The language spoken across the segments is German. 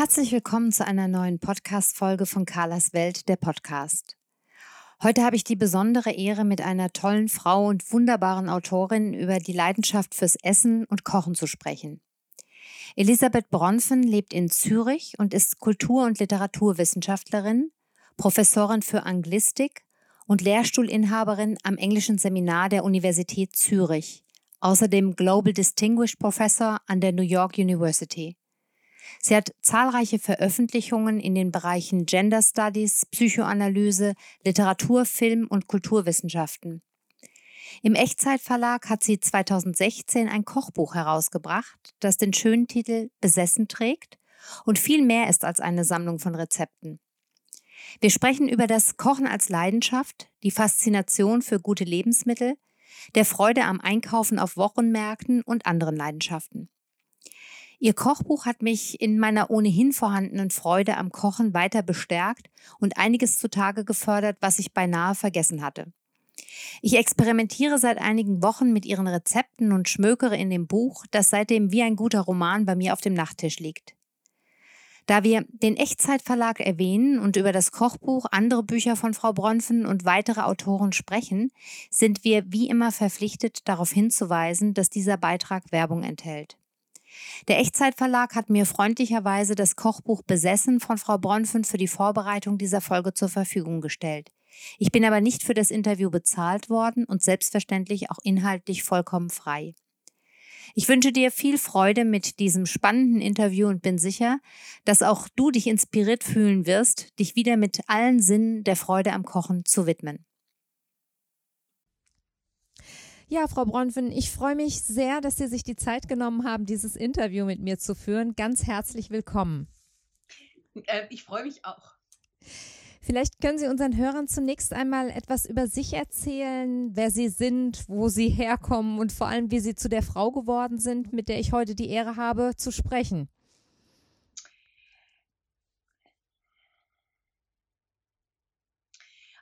Herzlich willkommen zu einer neuen Podcast-Folge von Carlas Welt, der Podcast. Heute habe ich die besondere Ehre, mit einer tollen Frau und wunderbaren Autorin über die Leidenschaft fürs Essen und Kochen zu sprechen. Elisabeth Bronfen lebt in Zürich und ist Kultur- und Literaturwissenschaftlerin, Professorin für Anglistik und Lehrstuhlinhaberin am Englischen Seminar der Universität Zürich, außerdem Global Distinguished Professor an der New York University. Sie hat zahlreiche Veröffentlichungen in den Bereichen Gender Studies, Psychoanalyse, Literatur, Film und Kulturwissenschaften. Im Echtzeitverlag hat sie 2016 ein Kochbuch herausgebracht, das den schönen Titel Besessen trägt und viel mehr ist als eine Sammlung von Rezepten. Wir sprechen über das Kochen als Leidenschaft, die Faszination für gute Lebensmittel, der Freude am Einkaufen auf Wochenmärkten und anderen Leidenschaften. Ihr Kochbuch hat mich in meiner ohnehin vorhandenen Freude am Kochen weiter bestärkt und einiges zutage gefördert, was ich beinahe vergessen hatte. Ich experimentiere seit einigen Wochen mit ihren Rezepten und schmökere in dem Buch, das seitdem wie ein guter Roman bei mir auf dem Nachttisch liegt. Da wir den Echtzeitverlag erwähnen und über das Kochbuch, andere Bücher von Frau Bronfen und weitere Autoren sprechen, sind wir wie immer verpflichtet, darauf hinzuweisen, dass dieser Beitrag Werbung enthält. Der Echtzeitverlag hat mir freundlicherweise das Kochbuch Besessen von Frau Bronfen für die Vorbereitung dieser Folge zur Verfügung gestellt. Ich bin aber nicht für das Interview bezahlt worden und selbstverständlich auch inhaltlich vollkommen frei. Ich wünsche dir viel Freude mit diesem spannenden Interview und bin sicher, dass auch du dich inspiriert fühlen wirst, dich wieder mit allen Sinnen der Freude am Kochen zu widmen. Ja, Frau Bronfen, ich freue mich sehr, dass Sie sich die Zeit genommen haben, dieses Interview mit mir zu führen. Ganz herzlich willkommen. Äh, ich freue mich auch. Vielleicht können Sie unseren Hörern zunächst einmal etwas über sich erzählen, wer Sie sind, wo Sie herkommen und vor allem, wie Sie zu der Frau geworden sind, mit der ich heute die Ehre habe, zu sprechen.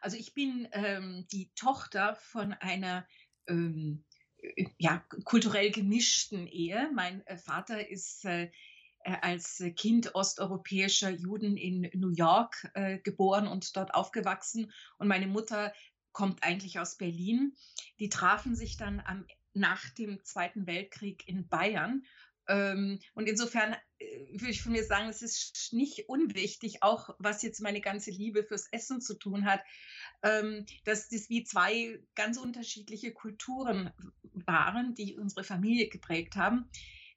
Also ich bin ähm, die Tochter von einer ähm, äh, ja, kulturell gemischten Ehe. Mein äh, Vater ist äh, äh, als Kind osteuropäischer Juden in New York äh, geboren und dort aufgewachsen. Und meine Mutter kommt eigentlich aus Berlin. Die trafen sich dann am, nach dem Zweiten Weltkrieg in Bayern. Ähm, und insofern äh, würde ich von mir sagen, es ist nicht unwichtig, auch was jetzt meine ganze Liebe fürs Essen zu tun hat, ähm, dass das wie zwei ganz unterschiedliche Kulturen waren, die unsere Familie geprägt haben,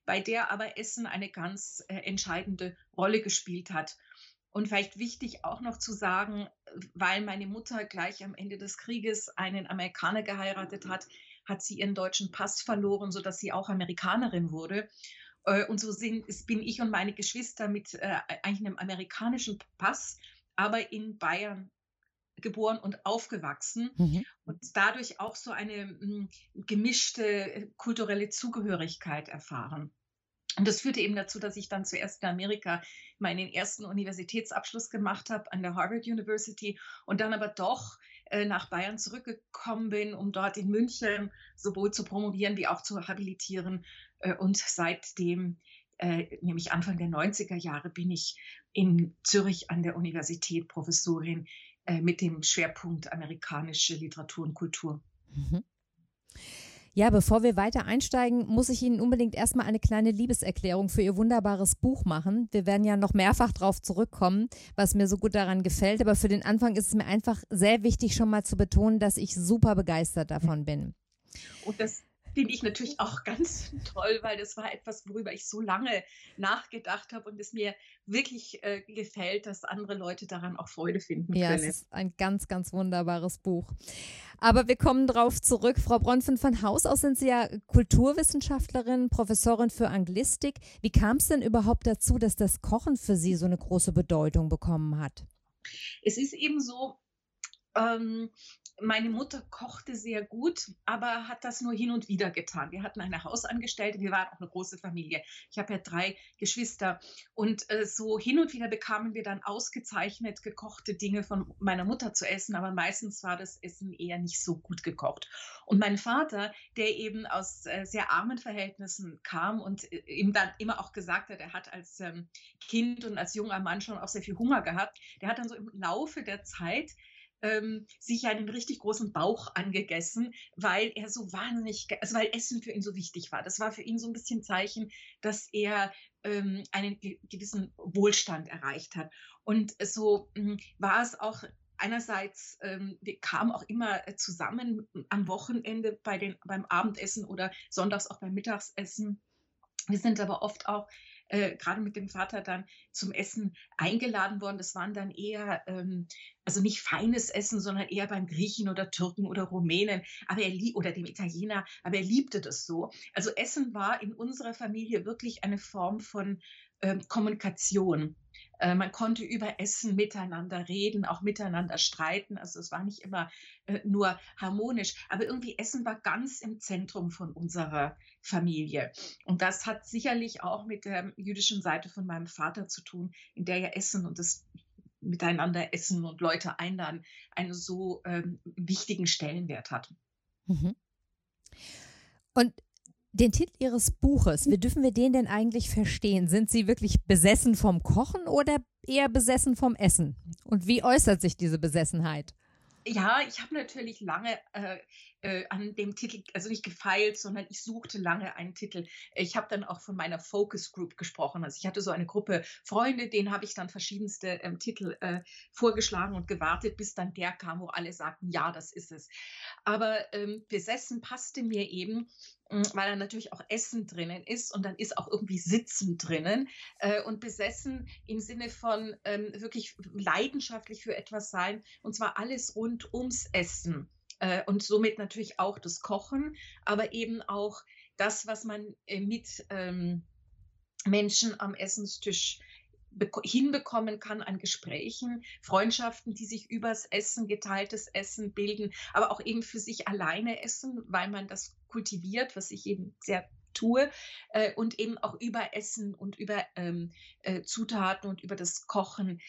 bei der aber Essen eine ganz äh, entscheidende Rolle gespielt hat. Und vielleicht wichtig auch noch zu sagen, weil meine Mutter gleich am Ende des Krieges einen Amerikaner geheiratet hat, hat sie ihren deutschen Pass verloren, sodass sie auch Amerikanerin wurde. Äh, und so sind, bin ich und meine Geschwister mit äh, eigentlich einem amerikanischen Pass, aber in Bayern geboren und aufgewachsen mhm. und dadurch auch so eine mh, hm, gemischte äh, kulturelle Zugehörigkeit erfahren. Und das führte eben dazu, dass ich dann zuerst in Amerika meinen ersten Universitätsabschluss gemacht habe an der Harvard University und dann aber doch äh, nach Bayern zurückgekommen bin, um dort in München sowohl zu promovieren wie auch zu habilitieren. Äh, und seitdem, äh, nämlich Anfang der 90er Jahre, bin ich in Zürich an der Universität Professorin mit dem Schwerpunkt amerikanische Literatur und Kultur. Mhm. Ja, bevor wir weiter einsteigen, muss ich Ihnen unbedingt erstmal eine kleine Liebeserklärung für Ihr wunderbares Buch machen. Wir werden ja noch mehrfach darauf zurückkommen, was mir so gut daran gefällt. Aber für den Anfang ist es mir einfach sehr wichtig, schon mal zu betonen, dass ich super begeistert davon bin. Und das finde ich natürlich auch ganz toll, weil das war etwas, worüber ich so lange nachgedacht habe und es mir wirklich äh, gefällt, dass andere Leute daran auch Freude finden ja, können. Ja, es ist ein ganz, ganz wunderbares Buch. Aber wir kommen darauf zurück. Frau Bronfen, von Haus aus sind Sie ja Kulturwissenschaftlerin, Professorin für Anglistik. Wie kam es denn überhaupt dazu, dass das Kochen für Sie so eine große Bedeutung bekommen hat? Es ist eben so, ähm, meine Mutter kochte sehr gut, aber hat das nur hin und wieder getan. Wir hatten eine Hausangestellte, wir waren auch eine große Familie. Ich habe ja drei Geschwister und äh, so hin und wieder bekamen wir dann ausgezeichnet gekochte Dinge von meiner Mutter zu essen, aber meistens war das Essen eher nicht so gut gekocht. Und mein Vater, der eben aus äh, sehr armen Verhältnissen kam und äh, ihm dann immer auch gesagt hat, er hat als ähm, Kind und als junger Mann schon auch sehr viel Hunger gehabt, der hat dann so im Laufe der Zeit ähm, sich einen richtig großen Bauch angegessen, weil er so wahnsinnig, also weil Essen für ihn so wichtig war. Das war für ihn so ein bisschen Zeichen, dass er ähm, einen gewissen Wohlstand erreicht hat. Und so äh, war es auch einerseits, ähm, wir kamen auch immer zusammen am Wochenende bei den, beim Abendessen oder sonntags auch beim Mittagsessen. Wir sind aber oft auch äh, gerade mit dem Vater dann zum Essen eingeladen worden. Das waren dann eher, ähm, also nicht feines Essen, sondern eher beim Griechen oder Türken oder Rumänen, aber er oder dem Italiener, aber er liebte das so. Also Essen war in unserer Familie wirklich eine Form von ähm, Kommunikation. Äh, man konnte über Essen miteinander reden, auch miteinander streiten. Also es war nicht immer äh, nur harmonisch, aber irgendwie Essen war ganz im Zentrum von unserer Familie. Und das hat sicherlich auch mit der jüdischen Seite von meinem Vater zu tun, in der ja Essen und das miteinander essen und Leute einladen einen so ähm, wichtigen Stellenwert hat. Mhm. Und den Titel Ihres Buches, wie dürfen wir den denn eigentlich verstehen? Sind Sie wirklich besessen vom Kochen oder eher besessen vom Essen? Und wie äußert sich diese Besessenheit? Ja, ich habe natürlich lange äh, äh, an dem Titel, also nicht gefeilt, sondern ich suchte lange einen Titel. Ich habe dann auch von meiner Focus Group gesprochen. Also ich hatte so eine Gruppe Freunde, denen habe ich dann verschiedenste ähm, Titel äh, vorgeschlagen und gewartet, bis dann der kam, wo alle sagten, ja, das ist es. Aber ähm, besessen passte mir eben, weil da natürlich auch Essen drinnen ist und dann ist auch irgendwie Sitzen drinnen äh, und besessen im Sinne von ähm, wirklich leidenschaftlich für etwas sein und zwar alles rund ums Essen äh, und somit natürlich auch das Kochen, aber eben auch das, was man äh, mit ähm, Menschen am Essenstisch hinbekommen kann an Gesprächen, Freundschaften, die sich übers Essen, geteiltes Essen bilden, aber auch eben für sich alleine essen, weil man das kultiviert, was ich eben sehr tue äh, und eben auch über Essen und über ähm, äh, Zutaten und über das Kochen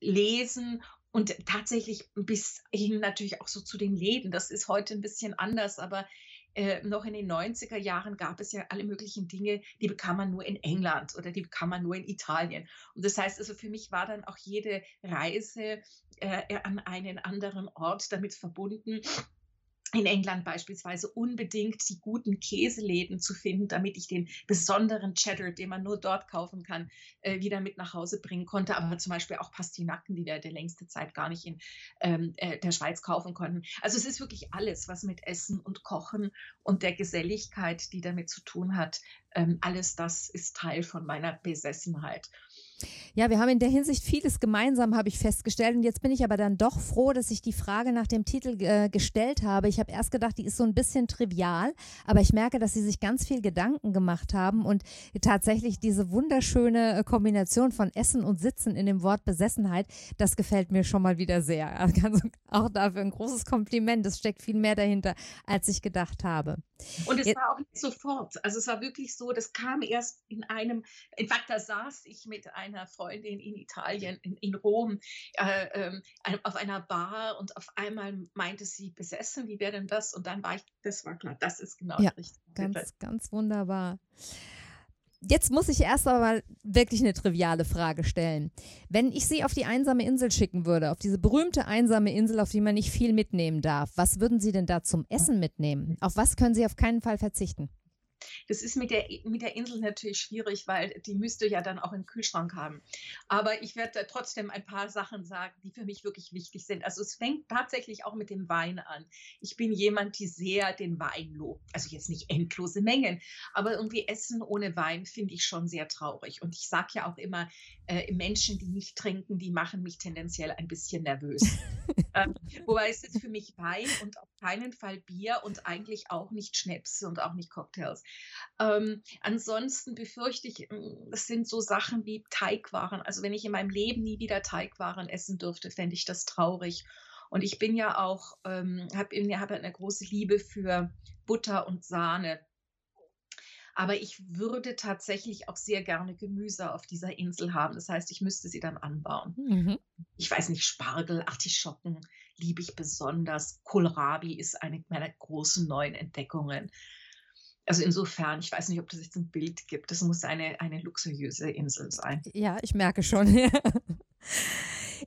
lesen und tatsächlich bis hin natürlich auch so zu den Läden. Das ist heute ein bisschen anders, aber äh, noch in den 90er Jahren gab es ja alle möglichen Dinge, die bekam man nur in England oder die bekam man nur in Italien. Und das heißt also, für mich war dann auch jede Reise äh, an einen anderen Ort damit verbunden, in England beispielsweise unbedingt die guten Käseläden zu finden, damit ich den besonderen Cheddar, den man nur dort kaufen kann, äh, wieder mit nach Hause bringen konnte. Aber zum Beispiel auch Pastinaken, die wir der längste Zeit gar nicht in ähm, äh, der Schweiz kaufen konnten. Also es ist wirklich alles, was mit Essen und Kochen und der Geselligkeit, die damit zu tun hat, ähm, alles das ist Teil von meiner Besessenheit. Ja, wir haben in der Hinsicht vieles gemeinsam, habe ich festgestellt. Und jetzt bin ich aber dann doch froh, dass ich die Frage nach dem Titel äh, gestellt habe. Ich habe erst gedacht, die ist so ein bisschen trivial, aber ich merke, dass Sie sich ganz viel Gedanken gemacht haben und tatsächlich diese wunderschöne äh, Kombination von Essen und Sitzen in dem Wort Besessenheit, das gefällt mir schon mal wieder sehr. Also auch dafür ein großes Kompliment. Es steckt viel mehr dahinter, als ich gedacht habe. Und es war auch nicht sofort. Also es war wirklich so, das kam erst in einem, in fact, da saß ich mit einer Freundin in Italien, in, in Rom, äh, äh, auf einer Bar und auf einmal meinte sie, besessen, wie wäre denn das? Und dann war ich, das war klar, das ist genau ja, richtig. Ganz, ganz wunderbar. Jetzt muss ich erst aber wirklich eine triviale Frage stellen. Wenn ich Sie auf die einsame Insel schicken würde, auf diese berühmte einsame Insel, auf die man nicht viel mitnehmen darf, was würden Sie denn da zum Essen mitnehmen? Auf was können Sie auf keinen Fall verzichten? Das ist mit der, mit der Insel natürlich schwierig, weil die müsste ja dann auch einen Kühlschrank haben. Aber ich werde trotzdem ein paar Sachen sagen, die für mich wirklich wichtig sind. Also es fängt tatsächlich auch mit dem Wein an. Ich bin jemand, die sehr den Wein lobt. Also jetzt nicht endlose Mengen, aber irgendwie Essen ohne Wein finde ich schon sehr traurig. Und ich sage ja auch immer, äh, Menschen, die nicht trinken, die machen mich tendenziell ein bisschen nervös. ähm, wobei es ist für mich Wein und auf keinen Fall Bier und eigentlich auch nicht Schnaps und auch nicht Cocktails. Ähm, ansonsten befürchte ich, mm, es sind so Sachen wie Teigwaren. Also wenn ich in meinem Leben nie wieder Teigwaren essen dürfte, fände ich das traurig. Und ich bin ja auch, ähm, habe hab eine große Liebe für Butter und Sahne. Aber ich würde tatsächlich auch sehr gerne Gemüse auf dieser Insel haben. Das heißt, ich müsste sie dann anbauen. Mhm. Ich weiß nicht, Spargel, Artischocken liebe ich besonders. Kohlrabi ist eine meiner großen neuen Entdeckungen. Also insofern, ich weiß nicht, ob das jetzt ein Bild gibt. Das muss eine, eine luxuriöse Insel sein. Ja, ich merke schon.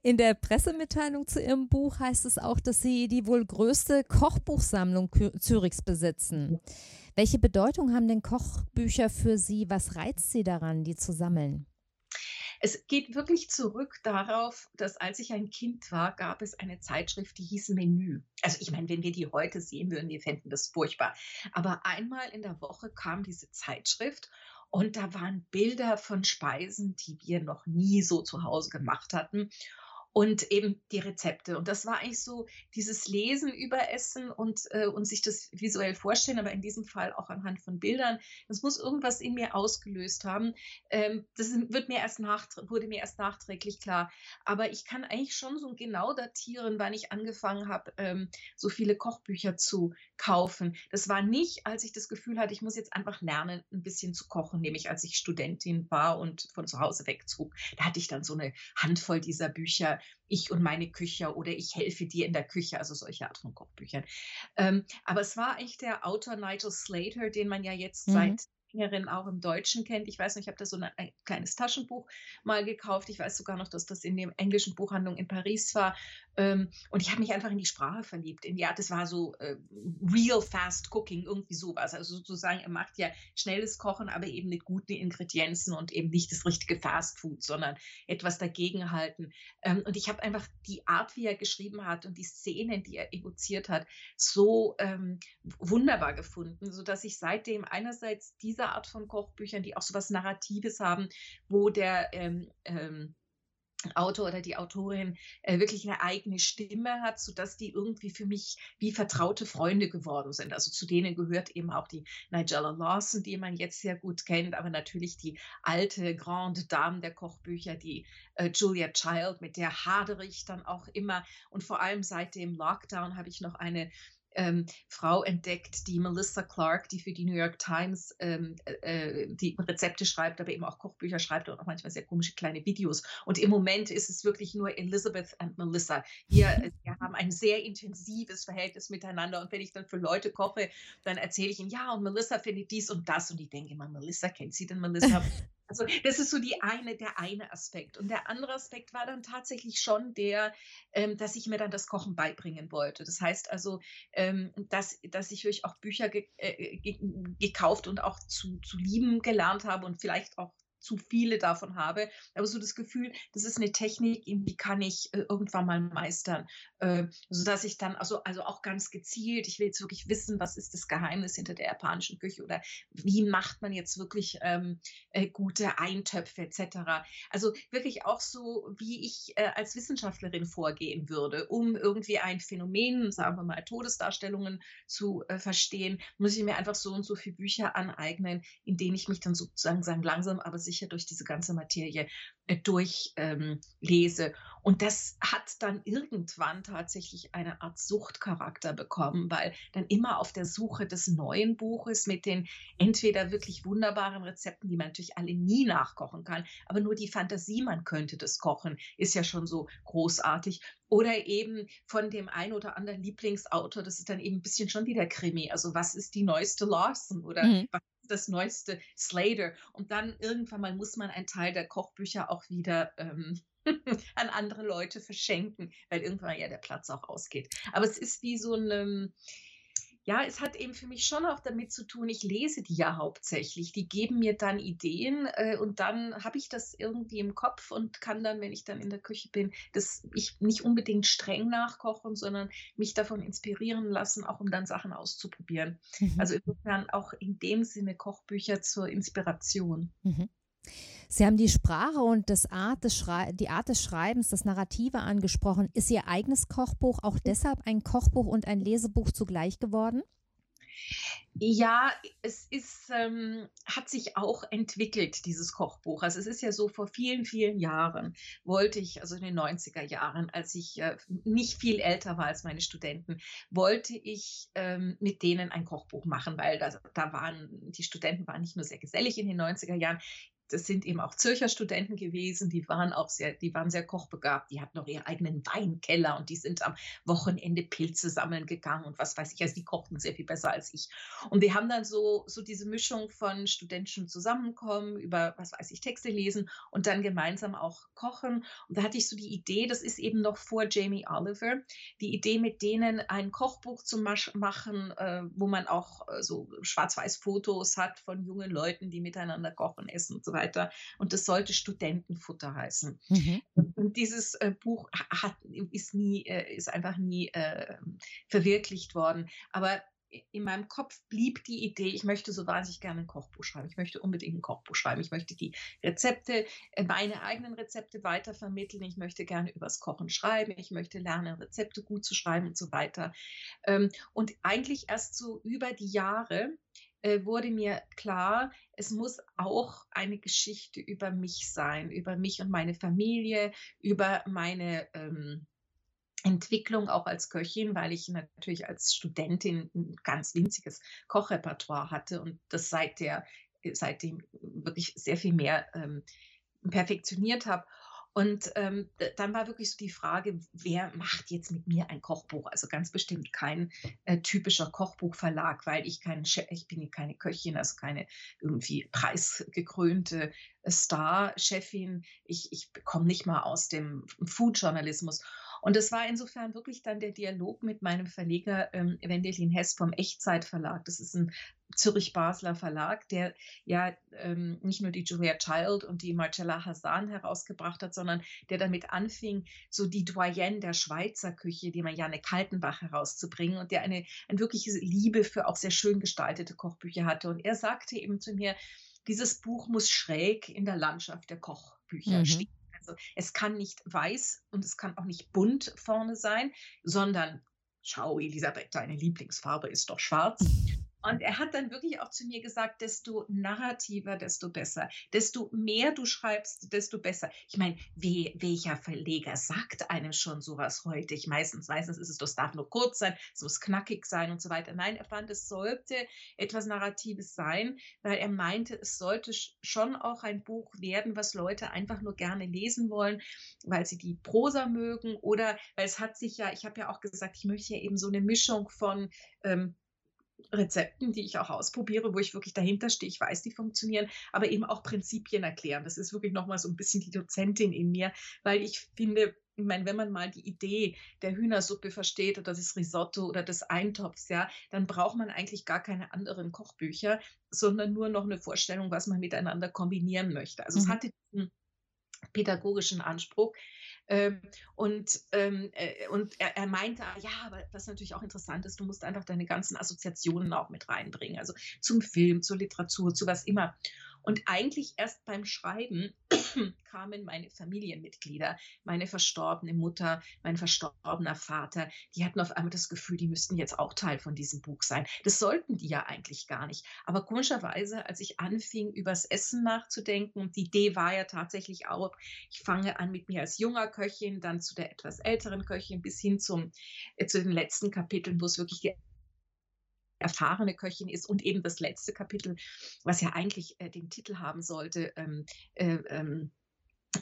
In der Pressemitteilung zu Ihrem Buch heißt es auch, dass Sie die wohl größte Kochbuchsammlung Zürichs besitzen. Welche Bedeutung haben denn Kochbücher für Sie? Was reizt Sie daran, die zu sammeln? Es geht wirklich zurück darauf, dass als ich ein Kind war, gab es eine Zeitschrift, die hieß Menü. Also ich meine, wenn wir die heute sehen würden, wir fänden das furchtbar. Aber einmal in der Woche kam diese Zeitschrift und da waren Bilder von Speisen, die wir noch nie so zu Hause gemacht hatten und eben die Rezepte. Und das war eigentlich so dieses Lesen über Essen und, äh, und sich das visuell vorstellen, aber in diesem Fall auch anhand von Bildern. Das muss irgendwas in mir ausgelöst haben. Ähm, das wird mir erst nach, wurde mir erst nachträglich klar. Aber ich kann eigentlich schon so genau datieren, wann ich angefangen habe, ähm, so viele Kochbücher zu kaufen. Das war nicht, als ich das Gefühl hatte, ich muss jetzt einfach lernen, ein bisschen zu kochen, nämlich als ich Studentin war und von zu Hause wegzog. Da hatte ich dann so eine Handvoll dieser Bücher ich und meine Küche oder ich helfe dir in der Küche, also solche Art von Kochbüchern. Ähm, aber es war eigentlich der Autor Nigel Slater, den man ja jetzt mhm. seit Sängerin auch im Deutschen kennt. Ich weiß nicht, ich habe da so ein, ein kleines Taschenbuch mal gekauft. Ich weiß sogar noch, dass das in der englischen Buchhandlung in Paris war. Ähm, und ich habe mich einfach in die Sprache verliebt. In, ja, das war so äh, real fast cooking, irgendwie sowas. Also sozusagen, er macht ja schnelles Kochen, aber eben mit guten Ingredienzen und eben nicht das richtige Fast Food, sondern etwas dagegenhalten. Ähm, und ich habe einfach die Art, wie er geschrieben hat und die Szenen, die er evoziert hat, so ähm, wunderbar gefunden, sodass ich seitdem einerseits diese diese Art von Kochbüchern, die auch so was Narratives haben, wo der ähm, ähm, Autor oder die Autorin äh, wirklich eine eigene Stimme hat, sodass die irgendwie für mich wie vertraute Freunde geworden sind. Also zu denen gehört eben auch die Nigella Lawson, die man jetzt sehr gut kennt, aber natürlich die alte Grande Dame der Kochbücher, die äh, Julia Child, mit der hadere ich dann auch immer. Und vor allem seit dem Lockdown habe ich noch eine ähm, Frau entdeckt, die Melissa Clark, die für die New York Times ähm, äh, die Rezepte schreibt, aber eben auch Kochbücher schreibt und auch manchmal sehr komische kleine Videos. Und im Moment ist es wirklich nur Elizabeth und Melissa. Wir, äh, wir haben ein sehr intensives Verhältnis miteinander. Und wenn ich dann für Leute koche, dann erzähle ich ihnen, ja, und Melissa findet dies und das. Und ich denke immer, Melissa, kennt sie denn Melissa? Also das ist so die eine, der eine Aspekt. Und der andere Aspekt war dann tatsächlich schon der, ähm, dass ich mir dann das Kochen beibringen wollte. Das heißt also, ähm, dass, dass ich wirklich auch Bücher ge äh, ge gekauft und auch zu, zu lieben gelernt habe und vielleicht auch zu viele davon habe, aber so das Gefühl, das ist eine Technik, die kann ich äh, irgendwann mal meistern, äh, sodass ich dann, also, also auch ganz gezielt, ich will jetzt wirklich wissen, was ist das Geheimnis hinter der japanischen Küche oder wie macht man jetzt wirklich ähm, äh, gute Eintöpfe etc. Also wirklich auch so, wie ich äh, als Wissenschaftlerin vorgehen würde, um irgendwie ein Phänomen, sagen wir mal Todesdarstellungen zu äh, verstehen, muss ich mir einfach so und so viele Bücher aneignen, in denen ich mich dann sozusagen sagen, langsam aber sicher durch diese ganze Materie äh, durchlese. Ähm, und das hat dann irgendwann tatsächlich eine Art Suchtcharakter bekommen, weil dann immer auf der Suche des neuen Buches mit den entweder wirklich wunderbaren Rezepten, die man natürlich alle nie nachkochen kann, aber nur die Fantasie, man könnte das kochen, ist ja schon so großartig. Oder eben von dem ein oder anderen Lieblingsautor, das ist dann eben ein bisschen schon wieder Krimi. Also was ist die neueste Lawson oder mhm. was das neueste Slater. Und dann irgendwann mal muss man einen Teil der Kochbücher auch wieder ähm, an andere Leute verschenken, weil irgendwann ja der Platz auch ausgeht. Aber es ist wie so ein, ja, es hat eben für mich schon auch damit zu tun, ich lese die ja hauptsächlich. Die geben mir dann Ideen äh, und dann habe ich das irgendwie im Kopf und kann dann, wenn ich dann in der Küche bin, das ich nicht unbedingt streng nachkochen, sondern mich davon inspirieren lassen, auch um dann Sachen auszuprobieren. Mhm. Also insofern auch in dem Sinne Kochbücher zur Inspiration. Mhm. Sie haben die Sprache und das Art des die Art des Schreibens, das Narrative angesprochen. Ist Ihr eigenes Kochbuch auch deshalb ein Kochbuch und ein Lesebuch zugleich geworden? Ja, es ist, ähm, hat sich auch entwickelt, dieses Kochbuch. Also es ist ja so, vor vielen, vielen Jahren wollte ich, also in den 90er Jahren, als ich äh, nicht viel älter war als meine Studenten, wollte ich ähm, mit denen ein Kochbuch machen, weil da, da waren, die Studenten waren nicht nur sehr gesellig in den 90er Jahren, das sind eben auch Zürcher Studenten gewesen, die waren auch sehr, die waren sehr kochbegabt, die hatten auch ihren eigenen Weinkeller und die sind am Wochenende Pilze sammeln gegangen und was weiß ich, also die kochten sehr viel besser als ich. Und wir haben dann so, so diese Mischung von studentischem Zusammenkommen über, was weiß ich, Texte lesen und dann gemeinsam auch kochen. Und da hatte ich so die Idee, das ist eben noch vor Jamie Oliver, die Idee mit denen ein Kochbuch zu machen, äh, wo man auch äh, so Schwarz-Weiß-Fotos hat von jungen Leuten, die miteinander kochen, essen und so weiter weiter. Und das sollte Studentenfutter heißen. Mhm. Und dieses äh, Buch hat, ist nie, äh, ist einfach nie äh, verwirklicht worden. Aber in meinem Kopf blieb die Idee, ich möchte so wahnsinnig gerne ein Kochbuch schreiben. Ich möchte unbedingt ein Kochbuch schreiben. Ich möchte die Rezepte, äh, meine eigenen Rezepte weitervermitteln. Ich möchte gerne übers Kochen schreiben. Ich möchte lernen, Rezepte gut zu schreiben und so weiter. Ähm, und eigentlich erst so über die Jahre äh, wurde mir klar, es muss auch eine Geschichte über mich sein, über mich und meine Familie, über meine ähm, Entwicklung auch als Köchin, weil ich natürlich als Studentin ein ganz winziges Kochrepertoire hatte und das seit der, seitdem wirklich sehr viel mehr ähm, perfektioniert habe. Und ähm, dann war wirklich so die Frage, wer macht jetzt mit mir ein Kochbuch? Also ganz bestimmt kein äh, typischer Kochbuchverlag, weil ich kein, ich bin keine Köchin, also keine irgendwie preisgekrönte Star-Chefin. Ich, ich komme nicht mal aus dem Food-Journalismus. Und es war insofern wirklich dann der Dialog mit meinem Verleger ähm, Wendelin Hess vom Echtzeitverlag. Das ist ein Zürich-Basler Verlag, der ja ähm, nicht nur die Julia Child und die Marcella Hassan herausgebracht hat, sondern der damit anfing, so die Doyenne der Schweizer Küche, die Marianne Kaltenbach herauszubringen und der eine, eine wirkliche Liebe für auch sehr schön gestaltete Kochbücher hatte. Und er sagte eben zu mir, dieses Buch muss schräg in der Landschaft der Kochbücher mhm. stehen. Also es kann nicht weiß und es kann auch nicht bunt vorne sein, sondern schau, Elisabeth, deine Lieblingsfarbe ist doch schwarz. Und er hat dann wirklich auch zu mir gesagt, desto narrativer, desto besser. Desto mehr du schreibst, desto besser. Ich meine, we, welcher Verleger sagt einem schon sowas heute? Ich meistens, meistens ist es, das darf nur kurz sein, es muss knackig sein und so weiter. Nein, er fand, es sollte etwas Narratives sein, weil er meinte, es sollte schon auch ein Buch werden, was Leute einfach nur gerne lesen wollen, weil sie die Prosa mögen oder weil es hat sich ja, ich habe ja auch gesagt, ich möchte ja eben so eine Mischung von ähm, Rezepten, die ich auch ausprobiere, wo ich wirklich dahinter stehe, ich weiß, die funktionieren, aber eben auch Prinzipien erklären. Das ist wirklich nochmal so ein bisschen die Dozentin in mir, weil ich finde, ich meine, wenn man mal die Idee der Hühnersuppe versteht oder das Risotto oder des Eintopfs, ja, dann braucht man eigentlich gar keine anderen Kochbücher, sondern nur noch eine Vorstellung, was man miteinander kombinieren möchte. Also mhm. es hatte diesen pädagogischen Anspruch, und ähm, äh, und er, er, meinte, ah, ja, aber was natürlich auch interessant ist, du musst einfach deine ganzen Assoziationen auch mit reinbringen, also zum Film, zur Literatur, zu was immer. Und eigentlich erst beim Schreiben kamen meine Familienmitglieder, meine verstorbene Mutter, mein verstorbener Vater, die hatten auf einmal das Gefühl, die müssten jetzt auch Teil von diesem Buch sein. Das sollten die ja eigentlich gar nicht. Aber komischerweise, als ich anfing, übers Essen nachzudenken, die Idee war ja tatsächlich auch, ich fange an mit mir als junger Köchin, dann zu der etwas älteren Köchin bis hin zum, äh, zu den letzten Kapiteln, wo es wirklich die erfahrene Köchin ist und eben das letzte Kapitel, was ja eigentlich äh, den Titel haben sollte, ähm, äh, ähm,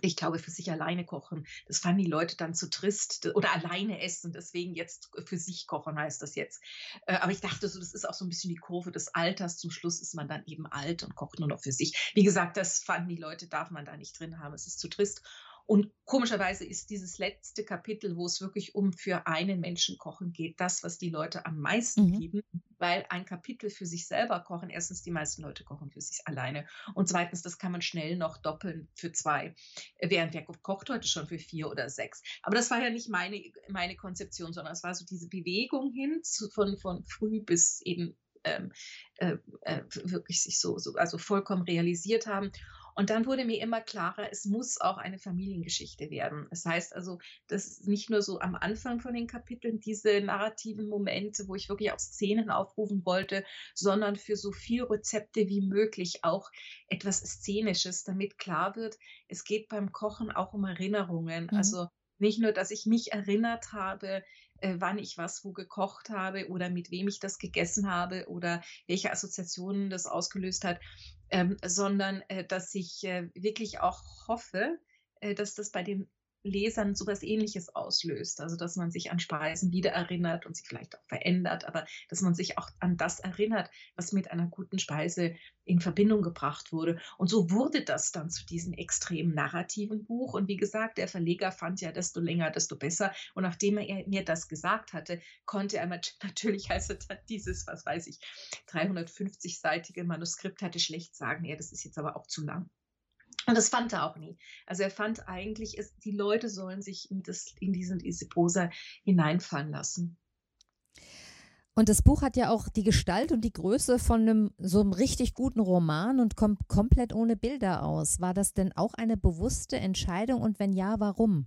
ich glaube, für sich alleine kochen. Das fanden die Leute dann zu trist oder alleine essen. Deswegen jetzt für sich kochen heißt das jetzt. Äh, aber ich dachte so, das ist auch so ein bisschen die Kurve des Alters. Zum Schluss ist man dann eben alt und kocht nur noch für sich. Wie gesagt, das fanden die Leute, darf man da nicht drin haben. Es ist zu trist. Und komischerweise ist dieses letzte Kapitel, wo es wirklich um für einen Menschen kochen geht, das, was die Leute am meisten mhm. lieben, weil ein Kapitel für sich selber kochen, erstens, die meisten Leute kochen für sich alleine und zweitens, das kann man schnell noch doppeln für zwei, während wer kocht heute schon für vier oder sechs. Aber das war ja nicht meine, meine Konzeption, sondern es war so diese Bewegung hin zu, von, von früh bis eben ähm, äh, äh, wirklich sich so, so, also vollkommen realisiert haben. Und dann wurde mir immer klarer, es muss auch eine Familiengeschichte werden. Das heißt also, das ist nicht nur so am Anfang von den Kapiteln diese narrativen Momente, wo ich wirklich auch Szenen aufrufen wollte, sondern für so viel Rezepte wie möglich auch etwas Szenisches, damit klar wird, es geht beim Kochen auch um Erinnerungen. Mhm. Also nicht nur, dass ich mich erinnert habe, wann ich was wo gekocht habe oder mit wem ich das gegessen habe oder welche Assoziationen das ausgelöst hat, ähm, sondern äh, dass ich äh, wirklich auch hoffe, äh, dass das bei den Lesern sowas ähnliches auslöst. Also dass man sich an Speisen wieder erinnert und sie vielleicht auch verändert, aber dass man sich auch an das erinnert, was mit einer guten Speise in Verbindung gebracht wurde. Und so wurde das dann zu diesem extrem narrativen Buch. Und wie gesagt, der Verleger fand ja, desto länger, desto besser. Und nachdem er mir das gesagt hatte, konnte er natürlich, als er dieses, was weiß ich, 350-seitige Manuskript hatte, schlecht sagen, ja, das ist jetzt aber auch zu lang. Und das fand er auch nie. Also er fand eigentlich, ist, die Leute sollen sich in, das, in diesen, diese Prosa hineinfallen lassen. Und das Buch hat ja auch die Gestalt und die Größe von einem so einem richtig guten Roman und kommt komplett ohne Bilder aus. War das denn auch eine bewusste Entscheidung und wenn ja, warum?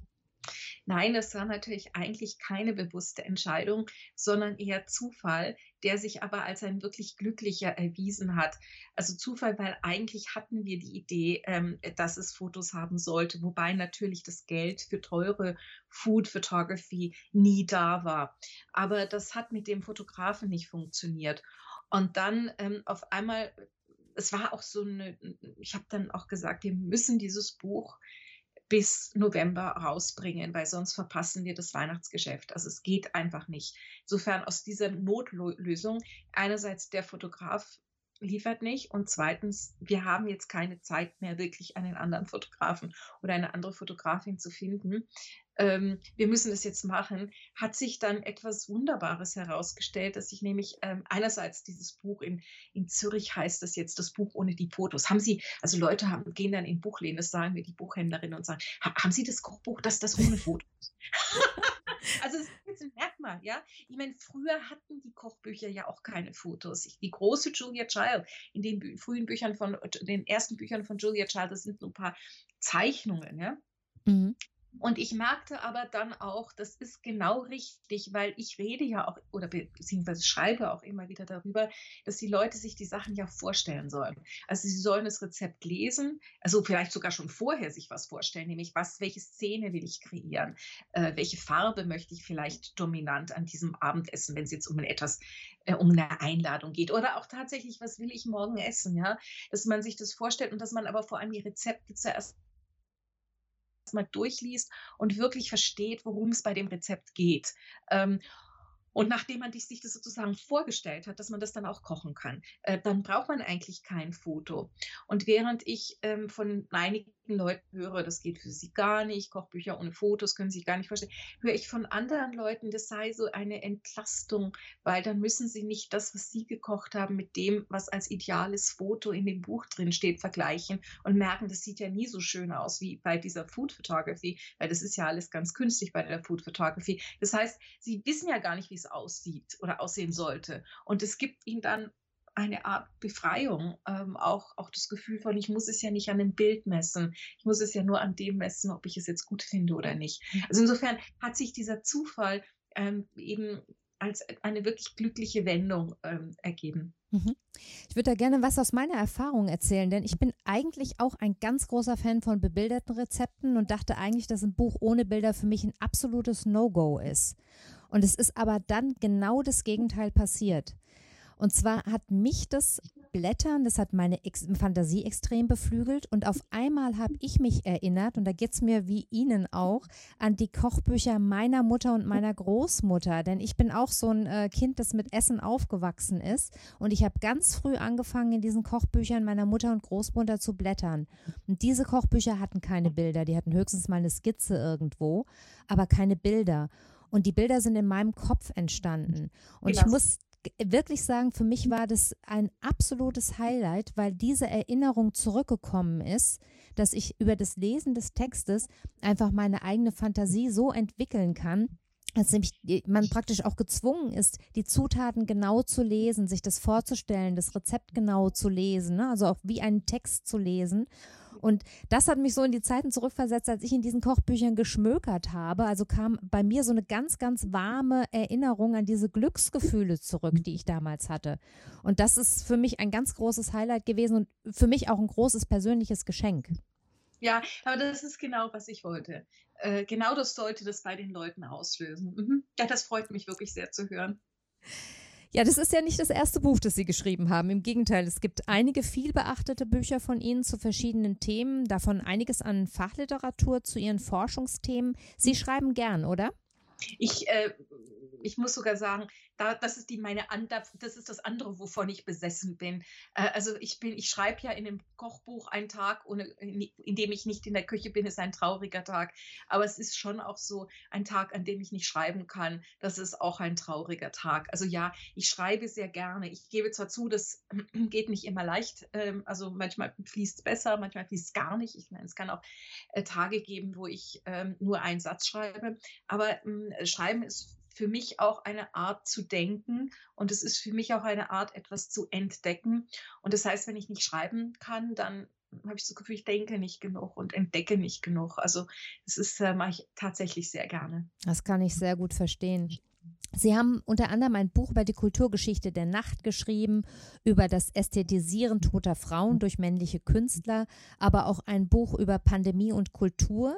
Nein, das war natürlich eigentlich keine bewusste Entscheidung, sondern eher Zufall, der sich aber als ein wirklich glücklicher erwiesen hat. Also Zufall, weil eigentlich hatten wir die Idee, ähm, dass es Fotos haben sollte, wobei natürlich das Geld für teure Food Photography nie da war. Aber das hat mit dem Fotografen nicht funktioniert. Und dann ähm, auf einmal, es war auch so eine, ich habe dann auch gesagt, wir müssen dieses Buch bis November rausbringen, weil sonst verpassen wir das Weihnachtsgeschäft. Also es geht einfach nicht. Insofern aus dieser Notlösung einerseits der Fotograf liefert nicht und zweitens, wir haben jetzt keine Zeit mehr, wirklich einen anderen Fotografen oder eine andere Fotografin zu finden ähm, wir müssen das jetzt machen, hat sich dann etwas Wunderbares herausgestellt, dass ich nämlich ähm, einerseits dieses Buch in, in Zürich heißt das jetzt das Buch ohne die Fotos. Haben Sie, also Leute haben, gehen dann in Buchläden, das sagen wir die Buchhändlerin und sagen, haben Sie das Kochbuch, das das ohne Fotos? Merkmal, ja. Ich meine, früher hatten die Kochbücher ja auch keine Fotos. Die große Julia Child in den frühen Büchern von, den ersten Büchern von Julia Child, das sind so ein paar Zeichnungen, ja. Mhm. Und ich merkte aber dann auch, das ist genau richtig, weil ich rede ja auch oder beziehungsweise schreibe auch immer wieder darüber, dass die Leute sich die Sachen ja vorstellen sollen. Also sie sollen das Rezept lesen, also vielleicht sogar schon vorher sich was vorstellen, nämlich was, welche Szene will ich kreieren, äh, welche Farbe möchte ich vielleicht dominant an diesem Abendessen, wenn es jetzt um etwas, äh, um eine Einladung geht oder auch tatsächlich, was will ich morgen essen, ja, dass man sich das vorstellt und dass man aber vor allem die Rezepte zuerst mal durchliest und wirklich versteht, worum es bei dem Rezept geht. Ähm, und nachdem man sich das sozusagen vorgestellt hat, dass man das dann auch kochen kann, äh, dann braucht man eigentlich kein Foto. Und während ich ähm, von einigen Leuten höre, das geht für sie gar nicht, Kochbücher ohne Fotos können sie gar nicht vorstellen, höre ich von anderen Leuten, das sei so eine Entlastung, weil dann müssen sie nicht das, was sie gekocht haben, mit dem, was als ideales Foto in dem Buch drin steht, vergleichen und merken, das sieht ja nie so schön aus wie bei dieser Food Photography, weil das ist ja alles ganz künstlich bei der Food Photography. Das heißt, sie wissen ja gar nicht, wie es aussieht oder aussehen sollte. Und es gibt ihnen dann eine Art Befreiung, ähm, auch, auch das Gefühl von, ich muss es ja nicht an dem Bild messen, ich muss es ja nur an dem messen, ob ich es jetzt gut finde oder nicht. Mhm. Also insofern hat sich dieser Zufall ähm, eben als eine wirklich glückliche Wendung ähm, ergeben. Mhm. Ich würde da gerne was aus meiner Erfahrung erzählen, denn ich bin eigentlich auch ein ganz großer Fan von bebilderten Rezepten und dachte eigentlich, dass ein Buch ohne Bilder für mich ein absolutes No-Go ist. Und es ist aber dann genau das Gegenteil passiert. Und zwar hat mich das Blättern, das hat meine Ex Fantasie extrem beflügelt und auf einmal habe ich mich erinnert, und da geht es mir wie Ihnen auch, an die Kochbücher meiner Mutter und meiner Großmutter, denn ich bin auch so ein äh, Kind, das mit Essen aufgewachsen ist und ich habe ganz früh angefangen, in diesen Kochbüchern meiner Mutter und Großmutter zu blättern. Und diese Kochbücher hatten keine Bilder, die hatten höchstens mal eine Skizze irgendwo, aber keine Bilder. Und die Bilder sind in meinem Kopf entstanden. Und genau. ich muss wirklich sagen, für mich war das ein absolutes Highlight, weil diese Erinnerung zurückgekommen ist, dass ich über das Lesen des Textes einfach meine eigene Fantasie so entwickeln kann, dass nämlich man praktisch auch gezwungen ist, die Zutaten genau zu lesen, sich das vorzustellen, das Rezept genau zu lesen, ne? also auch wie einen Text zu lesen. Und das hat mich so in die Zeiten zurückversetzt, als ich in diesen Kochbüchern geschmökert habe. Also kam bei mir so eine ganz, ganz warme Erinnerung an diese Glücksgefühle zurück, die ich damals hatte. Und das ist für mich ein ganz großes Highlight gewesen und für mich auch ein großes persönliches Geschenk. Ja, aber das ist genau, was ich wollte. Äh, genau das sollte das bei den Leuten auslösen. Mhm. Ja, das freut mich wirklich sehr zu hören. Ja, das ist ja nicht das erste Buch, das Sie geschrieben haben. Im Gegenteil, es gibt einige viel beachtete Bücher von Ihnen zu verschiedenen Themen, davon einiges an Fachliteratur zu Ihren Forschungsthemen. Sie schreiben gern, oder? Ich, äh, ich muss sogar sagen, da, das ist die meine das ist das andere, wovon ich besessen bin. Äh, also ich bin, ich schreibe ja in einem Kochbuch ein Tag, ohne, in dem ich nicht in der Küche bin, ist ein trauriger Tag. Aber es ist schon auch so ein Tag, an dem ich nicht schreiben kann. Das ist auch ein trauriger Tag. Also ja, ich schreibe sehr gerne. Ich gebe zwar zu, das geht nicht immer leicht. Ähm, also manchmal fließt es besser, manchmal fließt es gar nicht. Ich meine, es kann auch äh, Tage geben, wo ich ähm, nur einen Satz schreibe. Aber ähm, Schreiben ist für mich auch eine Art zu denken und es ist für mich auch eine Art, etwas zu entdecken. Und das heißt, wenn ich nicht schreiben kann, dann habe ich das Gefühl, ich denke nicht genug und entdecke nicht genug. Also das ist, äh, mache ich tatsächlich sehr gerne. Das kann ich sehr gut verstehen. Sie haben unter anderem ein Buch über die Kulturgeschichte der Nacht geschrieben, über das Ästhetisieren toter Frauen durch männliche Künstler, aber auch ein Buch über Pandemie und Kultur.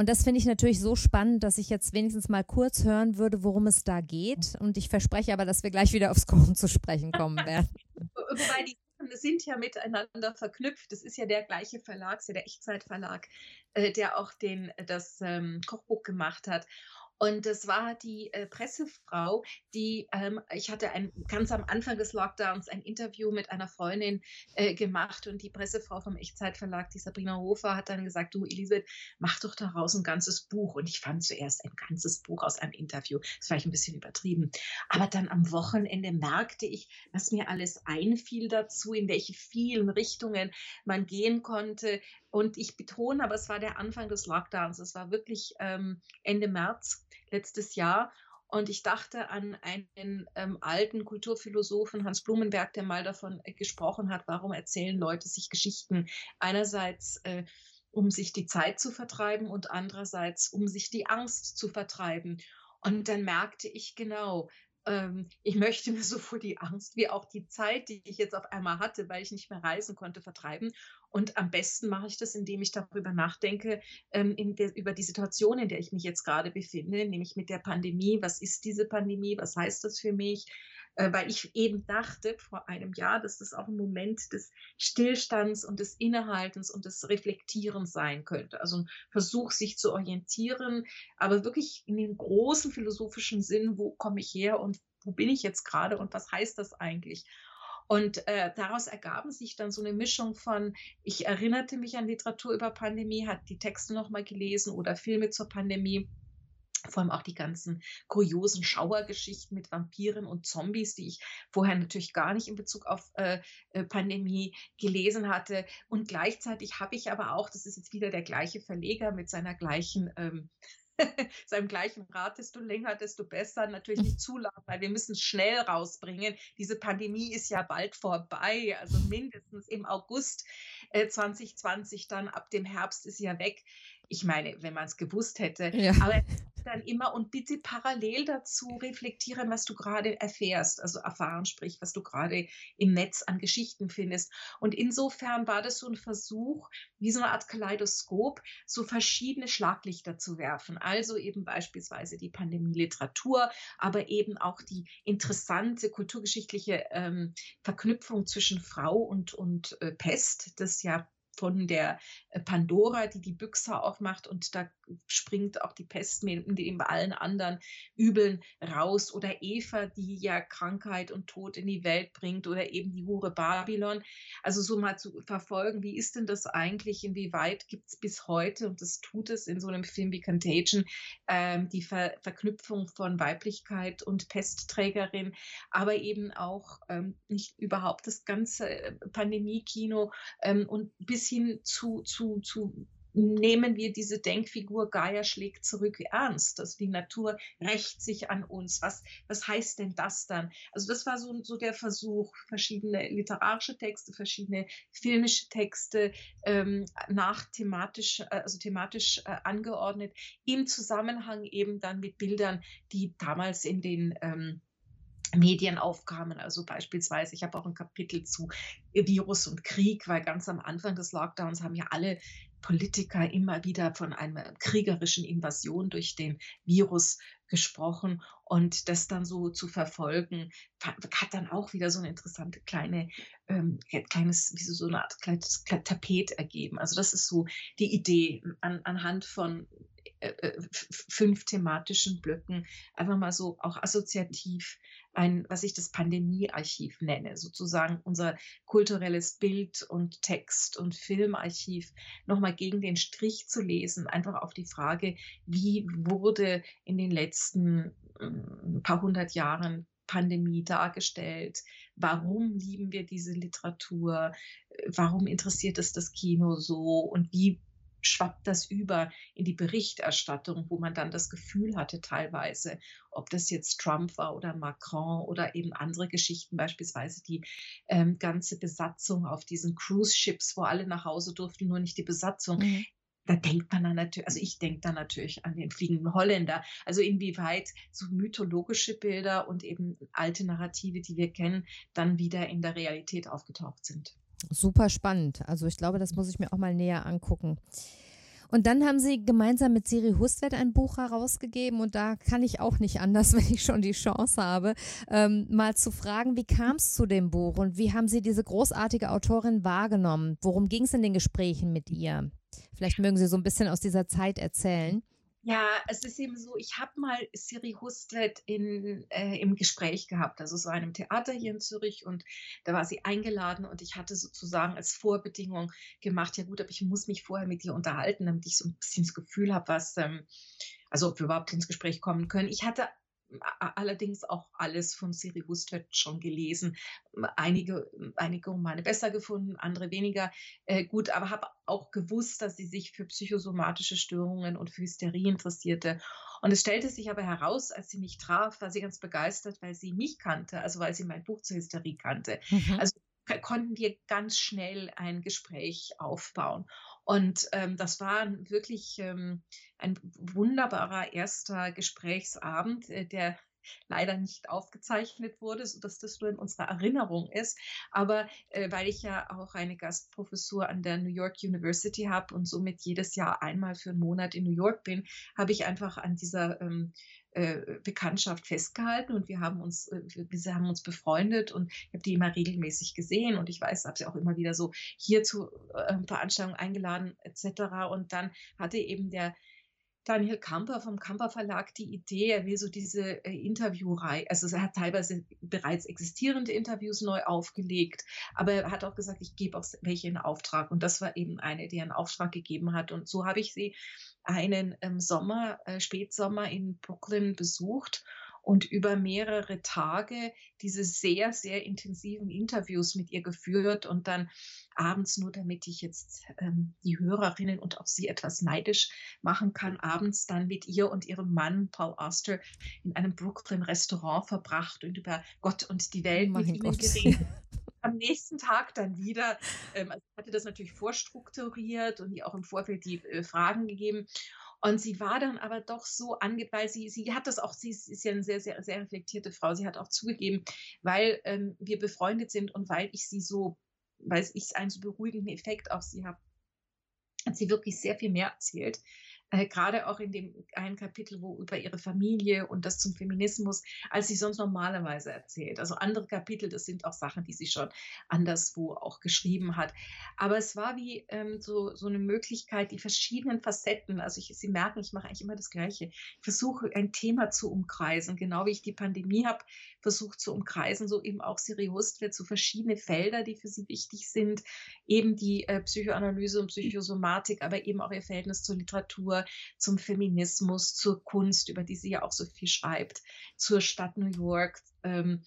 Und das finde ich natürlich so spannend, dass ich jetzt wenigstens mal kurz hören würde, worum es da geht. Und ich verspreche aber, dass wir gleich wieder aufs Kochen zu sprechen kommen werden. Wobei die sind ja miteinander verknüpft. Das ist ja der gleiche Verlag, der Echtzeitverlag, äh, der auch den, das ähm, Kochbuch gemacht hat. Und das war die äh, Pressefrau, die, ähm, ich hatte ein, ganz am Anfang des Lockdowns ein Interview mit einer Freundin äh, gemacht und die Pressefrau vom Echtzeitverlag, die Sabrina Hofer, hat dann gesagt, du Elisabeth, mach doch daraus ein ganzes Buch. Und ich fand zuerst ein ganzes Buch aus einem Interview. Das war ich ein bisschen übertrieben. Aber dann am Wochenende merkte ich, was mir alles einfiel dazu, in welche vielen Richtungen man gehen konnte. Und ich betone, aber es war der Anfang des Lockdowns. Es war wirklich ähm, Ende März letztes Jahr. Und ich dachte an einen ähm, alten Kulturphilosophen, Hans Blumenberg, der mal davon äh, gesprochen hat, warum erzählen Leute sich Geschichten. Einerseits, äh, um sich die Zeit zu vertreiben und andererseits, um sich die Angst zu vertreiben. Und dann merkte ich genau, ich möchte mir sowohl die Angst wie auch die Zeit, die ich jetzt auf einmal hatte, weil ich nicht mehr reisen konnte, vertreiben. Und am besten mache ich das, indem ich darüber nachdenke, ähm, der, über die Situation, in der ich mich jetzt gerade befinde, nämlich mit der Pandemie. Was ist diese Pandemie? Was heißt das für mich? Äh, weil ich eben dachte vor einem Jahr, dass das auch ein Moment des Stillstands und des Innehaltens und des Reflektierens sein könnte. Also ein Versuch, sich zu orientieren, aber wirklich in den großen philosophischen Sinn, wo komme ich her und wo bin ich jetzt gerade und was heißt das eigentlich? Und äh, daraus ergaben sich dann so eine Mischung von, ich erinnerte mich an Literatur über Pandemie, hat die Texte nochmal gelesen oder Filme zur Pandemie vor allem auch die ganzen kuriosen Schauergeschichten mit Vampiren und Zombies, die ich vorher natürlich gar nicht in Bezug auf äh, äh Pandemie gelesen hatte. Und gleichzeitig habe ich aber auch, das ist jetzt wieder der gleiche Verleger mit seiner gleichen ähm, seinem gleichen Rat, desto länger, desto besser. Natürlich nicht zu lang, weil wir müssen es schnell rausbringen. Diese Pandemie ist ja bald vorbei, also mindestens im August äh, 2020, dann ab dem Herbst ist ja weg. Ich meine, wenn man es gewusst hätte. Ja. Aber dann immer und bitte parallel dazu reflektieren, was du gerade erfährst, also erfahren, sprich, was du gerade im Netz an Geschichten findest. Und insofern war das so ein Versuch, wie so eine Art Kaleidoskop, so verschiedene Schlaglichter zu werfen. Also eben beispielsweise die Pandemie-Literatur, aber eben auch die interessante kulturgeschichtliche ähm, Verknüpfung zwischen Frau und, und äh, Pest, das ja von der äh, Pandora, die die Büchse aufmacht und da springt auch die Pest mit neben allen anderen Übeln raus. Oder Eva, die ja Krankheit und Tod in die Welt bringt. Oder eben die Hure Babylon. Also so mal zu verfolgen, wie ist denn das eigentlich, inwieweit gibt es bis heute, und das tut es in so einem Film wie Contagion, ähm, die Ver Verknüpfung von Weiblichkeit und Pestträgerin, aber eben auch ähm, nicht überhaupt das ganze äh, Pandemie-Kino ähm, und bis hin zu, zu, zu nehmen wir diese Denkfigur Gaia schlägt zurück ernst. dass die Natur rächt sich an uns. Was, was heißt denn das dann? Also das war so, so der Versuch, verschiedene literarische Texte, verschiedene filmische Texte ähm, nach thematisch, äh, also thematisch äh, angeordnet, im Zusammenhang eben dann mit Bildern, die damals in den ähm, Medien aufkamen. Also beispielsweise, ich habe auch ein Kapitel zu Virus und Krieg, weil ganz am Anfang des Lockdowns haben ja alle Politiker immer wieder von einer kriegerischen Invasion durch den Virus gesprochen und das dann so zu verfolgen, hat dann auch wieder so eine interessante kleine, ähm, kleines, wie so, eine Art kleines Tapet ergeben. Also das ist so die Idee an, anhand von äh, äh fünf thematischen Blöcken, einfach mal so auch assoziativ ein, was ich das Pandemiearchiv nenne, sozusagen unser kulturelles Bild und Text und Filmarchiv nochmal gegen den Strich zu lesen, einfach auf die Frage, wie wurde in den letzten äh, paar hundert Jahren Pandemie dargestellt? Warum lieben wir diese Literatur? Warum interessiert es das Kino so? Und wie schwappt das über in die Berichterstattung, wo man dann das Gefühl hatte teilweise, ob das jetzt Trump war oder Macron oder eben andere Geschichten, beispielsweise die ähm, ganze Besatzung auf diesen Cruise-Ships, wo alle nach Hause durften, nur nicht die Besatzung. Mhm. Da denkt man dann natürlich, also ich denke dann natürlich an den fliegenden Holländer. Also inwieweit so mythologische Bilder und eben alte Narrative, die wir kennen, dann wieder in der Realität aufgetaucht sind. Super spannend. Also ich glaube, das muss ich mir auch mal näher angucken. Und dann haben Sie gemeinsam mit Siri Hustvedt ein Buch herausgegeben und da kann ich auch nicht anders, wenn ich schon die Chance habe, ähm, mal zu fragen, wie kam es zu dem Buch und wie haben Sie diese großartige Autorin wahrgenommen? Worum ging es in den Gesprächen mit ihr? Vielleicht mögen Sie so ein bisschen aus dieser Zeit erzählen. Ja, es ist eben so, ich habe mal Siri Hustvedt in, äh, im Gespräch gehabt. Also es war in einem Theater hier in Zürich und da war sie eingeladen und ich hatte sozusagen als Vorbedingung gemacht, ja gut, aber ich muss mich vorher mit ihr unterhalten, damit ich so ein bisschen das Gefühl habe, was, ähm, also ob wir überhaupt ins Gespräch kommen können. Ich hatte allerdings auch alles von Siri Hustvedt schon gelesen. Einige, einige Romane besser gefunden, andere weniger äh, gut, aber habe auch gewusst, dass sie sich für psychosomatische Störungen und für Hysterie interessierte. Und es stellte sich aber heraus, als sie mich traf, war sie ganz begeistert, weil sie mich kannte, also weil sie mein Buch zur Hysterie kannte. Mhm. Also konnten wir ganz schnell ein Gespräch aufbauen. Und ähm, das war wirklich ähm, ein wunderbarer erster Gesprächsabend, äh, der leider nicht aufgezeichnet wurde, sodass das nur in unserer Erinnerung ist. Aber äh, weil ich ja auch eine Gastprofessur an der New York University habe und somit jedes Jahr einmal für einen Monat in New York bin, habe ich einfach an dieser ähm, äh, Bekanntschaft festgehalten und wir haben uns, äh, wir haben uns befreundet und ich habe die immer regelmäßig gesehen und ich weiß, habe sie auch immer wieder so hier zu äh, Veranstaltungen eingeladen etc. Und dann hatte eben der Daniel Kamper vom Kamper Verlag die Idee, er will so diese äh, Interviewreihe, also er hat teilweise bereits existierende Interviews neu aufgelegt, aber er hat auch gesagt, ich gebe auch welche in Auftrag und das war eben eine, die er in Auftrag gegeben hat und so habe ich sie einen ähm, Sommer, äh, Spätsommer in Brooklyn besucht und über mehrere Tage diese sehr, sehr intensiven Interviews mit ihr geführt und dann abends, nur damit ich jetzt ähm, die Hörerinnen und auch sie etwas neidisch machen kann, abends dann mit ihr und ihrem Mann Paul Auster in einem Brooklyn-Restaurant verbracht und über Gott und die Welt oh mit ihnen geredet. Am nächsten Tag dann wieder, ähm, also hatte das natürlich vorstrukturiert und ihr auch im Vorfeld die äh, Fragen gegeben. Und sie war dann aber doch so ange, weil sie, sie hat das auch, sie ist, ist ja eine sehr, sehr, sehr reflektierte Frau. Sie hat auch zugegeben, weil ähm, wir befreundet sind und weil ich sie so, weil ich einen so beruhigenden Effekt auf sie habe, hat sie wirklich sehr viel mehr erzählt äh, gerade auch in dem einen Kapitel, wo über ihre Familie und das zum Feminismus, als sie sonst normalerweise erzählt. Also andere Kapitel, das sind auch Sachen, die sie schon anderswo auch geschrieben hat. Aber es war wie ähm, so, so eine Möglichkeit, die verschiedenen Facetten, also ich, Sie merken, ich mache eigentlich immer das Gleiche. Ich versuche ein Thema zu umkreisen, genau wie ich die Pandemie habe versucht zu umkreisen, so eben auch Siri Hustvedt zu verschiedene Felder, die für sie wichtig sind, eben die äh, Psychoanalyse und Psychosomatik, aber eben auch ihr Verhältnis zur Literatur, zum Feminismus, zur Kunst, über die sie ja auch so viel schreibt, zur Stadt New York ähm,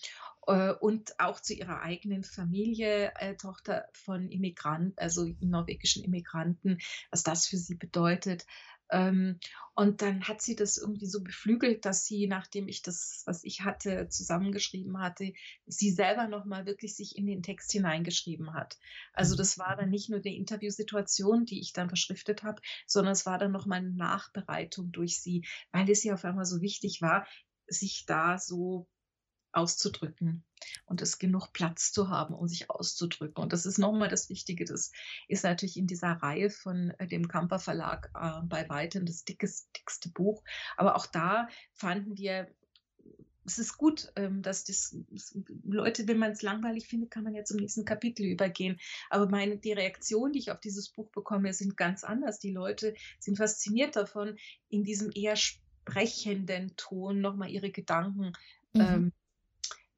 äh, und auch zu ihrer eigenen Familie, äh, Tochter von Immigranten, also norwegischen Immigranten, was das für sie bedeutet. Ähm, und dann hat sie das irgendwie so beflügelt, dass sie, nachdem ich das, was ich hatte, zusammengeschrieben hatte, sie selber nochmal wirklich sich in den Text hineingeschrieben hat. Also mhm. das war dann nicht nur die Interviewsituation, die ich dann verschriftet habe, sondern es war dann nochmal eine Nachbereitung durch sie, weil es ihr auf einmal so wichtig war, sich da so auszudrücken und es genug Platz zu haben, um sich auszudrücken. Und das ist nochmal das Wichtige. Das ist natürlich in dieser Reihe von äh, dem Kamper Verlag äh, bei weitem das dickes, dickste Buch. Aber auch da fanden wir es ist gut, ähm, dass das Leute, wenn man es langweilig findet, kann man ja zum nächsten Kapitel übergehen. Aber meine, die Reaktion, die ich auf dieses Buch bekomme, sind ganz anders. Die Leute sind fasziniert davon, in diesem eher sprechenden Ton nochmal ihre Gedanken mhm. ähm,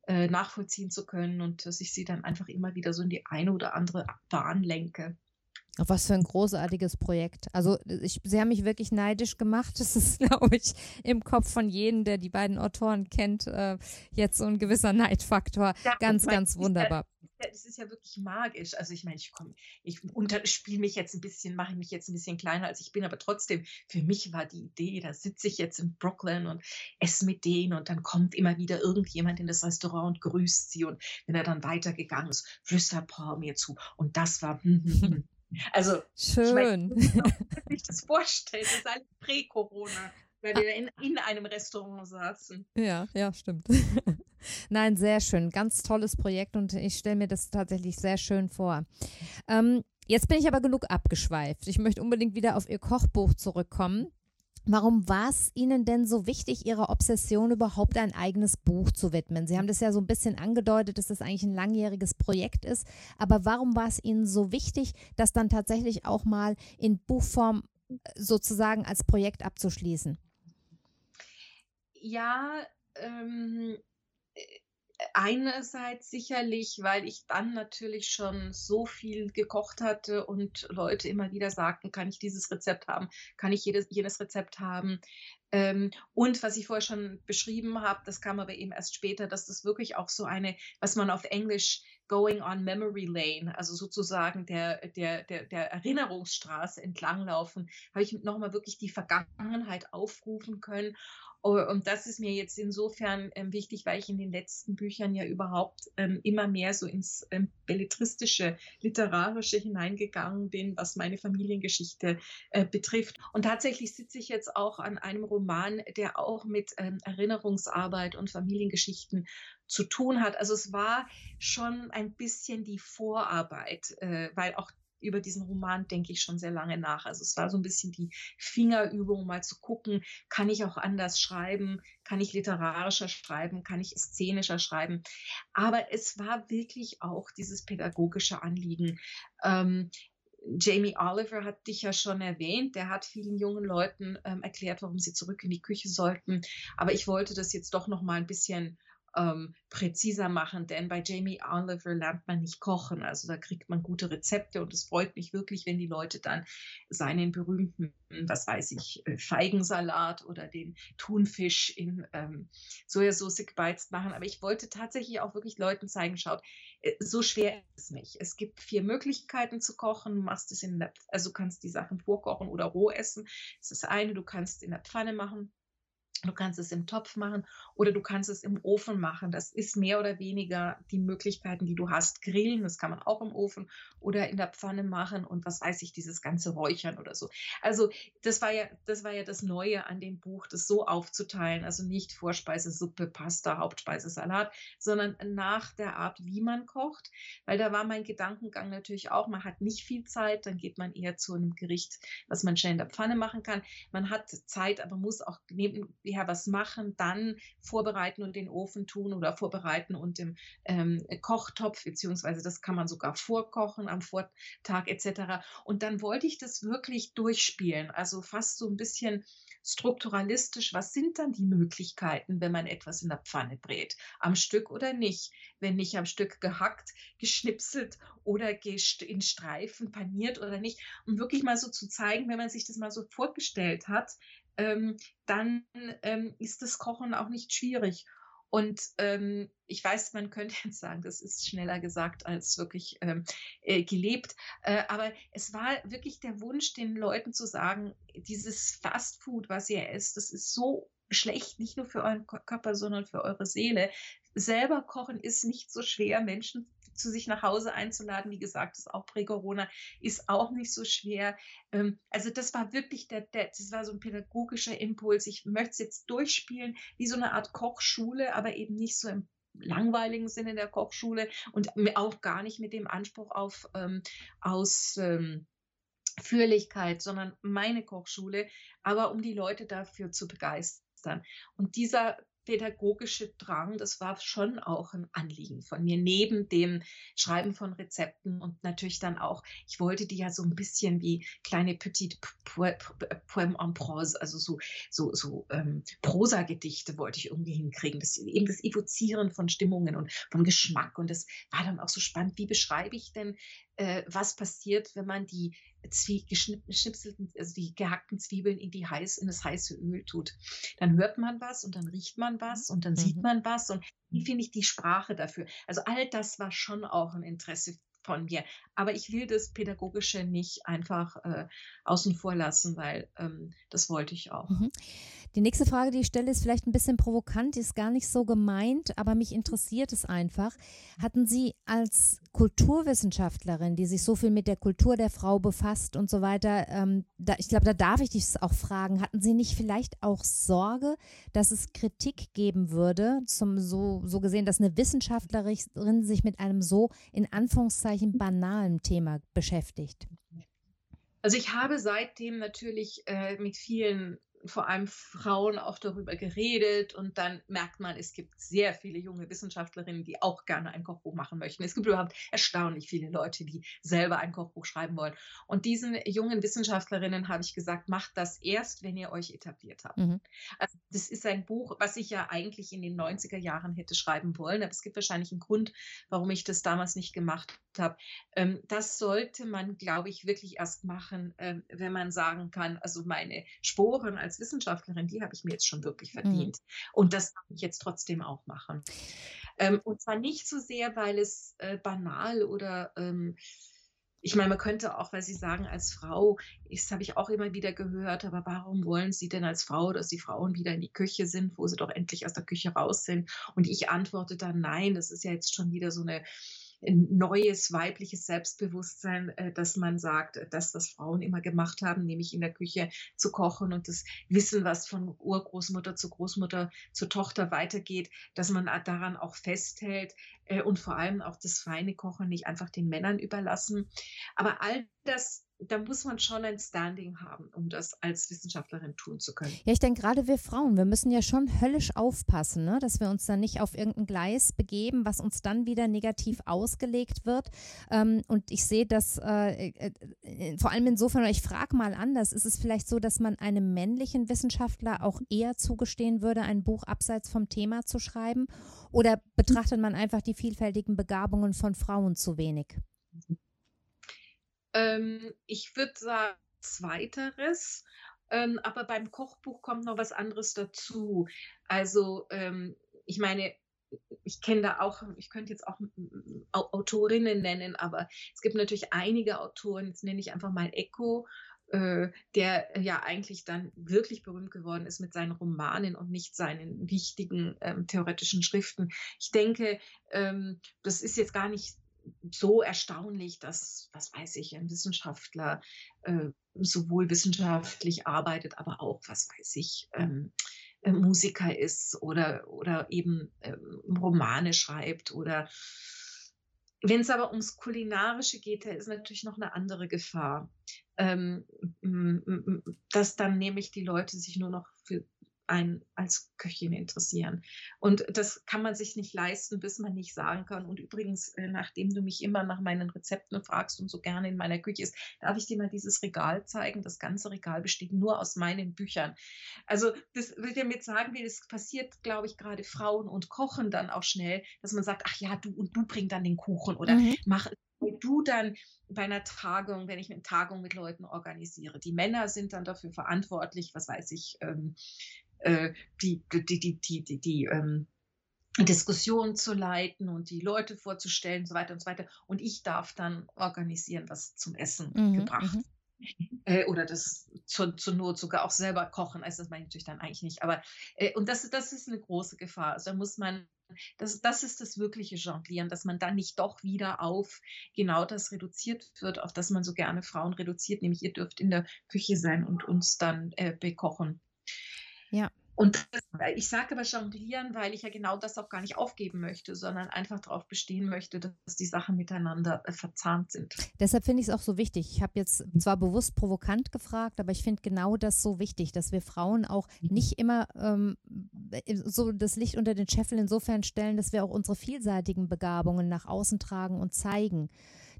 äh, nachvollziehen zu können und dass ich sie dann einfach immer wieder so in die eine oder andere Bahn lenke. Was für ein großartiges Projekt. Also ich, sie haben mich wirklich neidisch gemacht. Das ist, glaube ich, im Kopf von jedem, der die beiden Autoren kennt, äh, jetzt so ein gewisser Neidfaktor. Ja, ganz, ganz wunderbar das ist ja wirklich magisch. Also ich meine, ich komme, ich spiele mich jetzt ein bisschen, mache mich jetzt ein bisschen kleiner, als ich bin, aber trotzdem, für mich war die Idee, da sitze ich jetzt in Brooklyn und esse mit denen und dann kommt immer wieder irgendjemand in das Restaurant und grüßt sie und wenn er dann weitergegangen ist, flüstert Paul mir zu und das war hm, hm, hm. Also, schön. Ich mein, sich das vorstellen, das ist alles Prä-Corona, weil wir in, in einem Restaurant saßen. Ja, ja, stimmt. Nein, sehr schön. Ganz tolles Projekt und ich stelle mir das tatsächlich sehr schön vor. Ähm, jetzt bin ich aber genug abgeschweift. Ich möchte unbedingt wieder auf Ihr Kochbuch zurückkommen. Warum war es Ihnen denn so wichtig, Ihrer Obsession überhaupt ein eigenes Buch zu widmen? Sie haben das ja so ein bisschen angedeutet, dass das eigentlich ein langjähriges Projekt ist. Aber warum war es Ihnen so wichtig, das dann tatsächlich auch mal in Buchform äh, sozusagen als Projekt abzuschließen? Ja, ähm, einerseits sicherlich, weil ich dann natürlich schon so viel gekocht hatte und Leute immer wieder sagten, kann ich dieses Rezept haben, kann ich jedes, jenes Rezept haben. Ähm, und was ich vorher schon beschrieben habe, das kam aber eben erst später, dass das wirklich auch so eine, was man auf Englisch Going on Memory Lane, also sozusagen der, der, der, der Erinnerungsstraße entlanglaufen, habe ich nochmal wirklich die Vergangenheit aufrufen können und das ist mir jetzt insofern ähm, wichtig, weil ich in den letzten Büchern ja überhaupt ähm, immer mehr so ins ähm, belletristische, literarische hineingegangen bin, was meine Familiengeschichte äh, betrifft. Und tatsächlich sitze ich jetzt auch an einem Roman, der auch mit Erinnerungsarbeit und Familiengeschichten zu tun hat. Also es war schon ein bisschen die Vorarbeit, äh, weil auch über diesen Roman denke ich schon sehr lange nach. Also es war so ein bisschen die Fingerübung, mal zu gucken, kann ich auch anders schreiben, kann ich literarischer schreiben, kann ich szenischer schreiben. Aber es war wirklich auch dieses pädagogische Anliegen. Ähm, Jamie Oliver hat dich ja schon erwähnt. Der hat vielen jungen Leuten ähm, erklärt, warum sie zurück in die Küche sollten. Aber ich wollte das jetzt doch noch mal ein bisschen ähm, präziser machen, denn bei Jamie Oliver lernt man nicht kochen. Also da kriegt man gute Rezepte und es freut mich wirklich, wenn die Leute dann seinen berühmten, was weiß ich, äh, Feigensalat oder den Thunfisch in ähm, Sojasauce gebeizt machen. Aber ich wollte tatsächlich auch wirklich Leuten zeigen, schaut, äh, so schwer ist es nicht. Es gibt vier Möglichkeiten zu kochen. Du machst es in der, also kannst die Sachen vorkochen oder roh essen. Das ist das eine. Du kannst in der Pfanne machen Du kannst es im Topf machen oder du kannst es im Ofen machen. Das ist mehr oder weniger die Möglichkeiten, die du hast. Grillen, das kann man auch im Ofen oder in der Pfanne machen und was weiß ich, dieses ganze Räuchern oder so. Also das war ja, das war ja das Neue an dem Buch, das so aufzuteilen. Also nicht Vorspeise, Suppe, Pasta, Hauptspeise, Salat, sondern nach der Art, wie man kocht. Weil da war mein Gedankengang natürlich auch, man hat nicht viel Zeit, dann geht man eher zu einem Gericht, was man schnell in der Pfanne machen kann. Man hat Zeit, aber muss auch neben ja was machen, dann vorbereiten und den Ofen tun oder vorbereiten und im ähm, Kochtopf, beziehungsweise das kann man sogar vorkochen am Vortag etc. Und dann wollte ich das wirklich durchspielen, also fast so ein bisschen strukturalistisch, was sind dann die Möglichkeiten, wenn man etwas in der Pfanne brät? Am Stück oder nicht? Wenn nicht am Stück gehackt, geschnipselt oder in Streifen paniert oder nicht? Um wirklich mal so zu zeigen, wenn man sich das mal so vorgestellt hat, ähm, dann ähm, ist das Kochen auch nicht schwierig. Und ähm, ich weiß, man könnte jetzt sagen, das ist schneller gesagt als wirklich ähm, äh, gelebt. Äh, aber es war wirklich der Wunsch, den Leuten zu sagen, dieses Fast Food, was ihr esst, das ist so schlecht, nicht nur für euren Körper, sondern für eure Seele. Selber kochen ist nicht so schwer. Menschen zu sich nach Hause einzuladen. Wie gesagt, ist auch Prä-Corona, ist auch nicht so schwer. Ähm, also das war wirklich der, der, das war so ein pädagogischer Impuls. Ich möchte es jetzt durchspielen, wie so eine Art Kochschule, aber eben nicht so im langweiligen Sinne der Kochschule und auch gar nicht mit dem Anspruch auf ähm, aus ähm, Führlichkeit, sondern meine Kochschule, aber um die Leute dafür zu begeistern. Und dieser pädagogische Drang, das war schon auch ein Anliegen von mir, neben dem Schreiben von Rezepten und natürlich dann auch, ich wollte die ja so ein bisschen wie kleine Petite Poème en Prose, also so, so, so ähm, Prosa-Gedichte wollte ich irgendwie hinkriegen, das, eben das Evozieren von Stimmungen und vom Geschmack und das war dann auch so spannend, wie beschreibe ich denn äh, was passiert, wenn man die geschnipselten, also die gehackten Zwiebeln in die heiß, in das heiße Öl tut. Dann hört man was und dann riecht man was und dann mhm. sieht man was und wie finde ich die Sprache dafür? Also all das war schon auch ein Interesse von mir. Aber ich will das Pädagogische nicht einfach äh, außen vor lassen, weil ähm, das wollte ich auch. Mhm. Die nächste Frage, die ich stelle, ist vielleicht ein bisschen provokant, ist gar nicht so gemeint, aber mich interessiert es einfach. Hatten Sie als Kulturwissenschaftlerin, die sich so viel mit der Kultur der Frau befasst und so weiter, ähm, da, ich glaube, da darf ich dich auch fragen, hatten Sie nicht vielleicht auch Sorge, dass es Kritik geben würde, zum so, so gesehen, dass eine Wissenschaftlerin sich mit einem so in Anführungszeichen banalen Thema beschäftigt? Also ich habe seitdem natürlich äh, mit vielen vor allem Frauen auch darüber geredet und dann merkt man, es gibt sehr viele junge Wissenschaftlerinnen, die auch gerne ein Kochbuch machen möchten. Es gibt überhaupt erstaunlich viele Leute, die selber ein Kochbuch schreiben wollen. Und diesen jungen Wissenschaftlerinnen habe ich gesagt, macht das erst, wenn ihr euch etabliert habt. Mhm. Also das ist ein Buch, was ich ja eigentlich in den 90er Jahren hätte schreiben wollen, aber es gibt wahrscheinlich einen Grund, warum ich das damals nicht gemacht habe. Ähm, das sollte man, glaube ich, wirklich erst machen, ähm, wenn man sagen kann, also meine Sporen als Wissenschaftlerin, die habe ich mir jetzt schon wirklich mhm. verdient. Mhm. Und das kann ich jetzt trotzdem auch machen. Ähm, und zwar nicht so sehr, weil es äh, banal oder ich meine, man könnte auch, weil Sie sagen, als Frau, das habe ich auch immer wieder gehört, aber warum wollen Sie denn als Frau, dass die Frauen wieder in die Küche sind, wo sie doch endlich aus der Küche raus sind? Und ich antworte dann, nein, das ist ja jetzt schon wieder so eine neues weibliches Selbstbewusstsein, äh, dass man sagt, das, was Frauen immer gemacht haben, nämlich in der Küche zu kochen und das Wissen, was von Urgroßmutter zu Großmutter zu Tochter weitergeht, dass man daran auch festhält äh, und vor allem auch das feine Kochen nicht einfach den Männern überlassen. Aber all das da muss man schon ein Standing haben, um das als Wissenschaftlerin tun zu können. Ja, ich denke gerade wir Frauen, wir müssen ja schon höllisch aufpassen, ne? dass wir uns dann nicht auf irgendein Gleis begeben, was uns dann wieder negativ ausgelegt wird. Ähm, und ich sehe das äh, äh vor allem insofern, ich frage mal anders, ist es vielleicht so, dass man einem männlichen Wissenschaftler auch eher zugestehen würde, ein Buch abseits vom Thema zu schreiben? Oder betrachtet man einfach die vielfältigen Begabungen von Frauen zu wenig? Ähm, ich würde sagen, zweiteres. Ähm, aber beim Kochbuch kommt noch was anderes dazu. Also, ähm, ich meine, ich kenne da auch, ich könnte jetzt auch Autorinnen nennen, aber es gibt natürlich einige Autoren, jetzt nenne ich einfach mal Echo, äh, der ja eigentlich dann wirklich berühmt geworden ist mit seinen Romanen und nicht seinen wichtigen ähm, theoretischen Schriften. Ich denke, ähm, das ist jetzt gar nicht so erstaunlich, dass, was weiß ich, ein Wissenschaftler äh, sowohl wissenschaftlich arbeitet, aber auch, was weiß ich, ähm, äh, Musiker ist oder, oder eben ähm, Romane schreibt oder wenn es aber ums Kulinarische geht, da ist natürlich noch eine andere Gefahr, ähm, dass dann nämlich die Leute sich nur noch für ein als Köchin interessieren. Und das kann man sich nicht leisten, bis man nicht sagen kann. Und übrigens, äh, nachdem du mich immer nach meinen Rezepten fragst und so gerne in meiner Küche ist, darf ich dir mal dieses Regal zeigen. Das ganze Regal besteht nur aus meinen Büchern. Also das will damit sagen, wie das passiert, glaube ich, gerade Frauen und Kochen dann auch schnell, dass man sagt, ach ja, du und du bring dann den Kuchen oder mhm. mach du dann bei einer Tagung, wenn ich eine Tagung mit Leuten organisiere, die Männer sind dann dafür verantwortlich, was weiß ich, ähm, äh, die, die, die, die, die, die ähm, Diskussion zu leiten und die Leute vorzustellen und so weiter und so weiter. Und ich darf dann organisieren, was zum Essen mhm, gebracht mhm. Äh, oder das zur, zur Not sogar auch selber kochen. Also das meine ich natürlich dann eigentlich nicht. Aber äh, und das, das ist eine große Gefahr. Also da muss man, das, das ist das wirkliche Jonglieren, dass man dann nicht doch wieder auf genau das reduziert wird, auf das man so gerne Frauen reduziert, nämlich ihr dürft in der Küche sein und uns dann äh, bekochen. Ja. Und ich sage aber jonglieren, weil ich ja genau das auch gar nicht aufgeben möchte, sondern einfach darauf bestehen möchte, dass die Sachen miteinander äh, verzahnt sind. Deshalb finde ich es auch so wichtig. Ich habe jetzt zwar bewusst provokant gefragt, aber ich finde genau das so wichtig, dass wir Frauen auch mhm. nicht immer ähm, so das Licht unter den Scheffel insofern stellen, dass wir auch unsere vielseitigen Begabungen nach außen tragen und zeigen.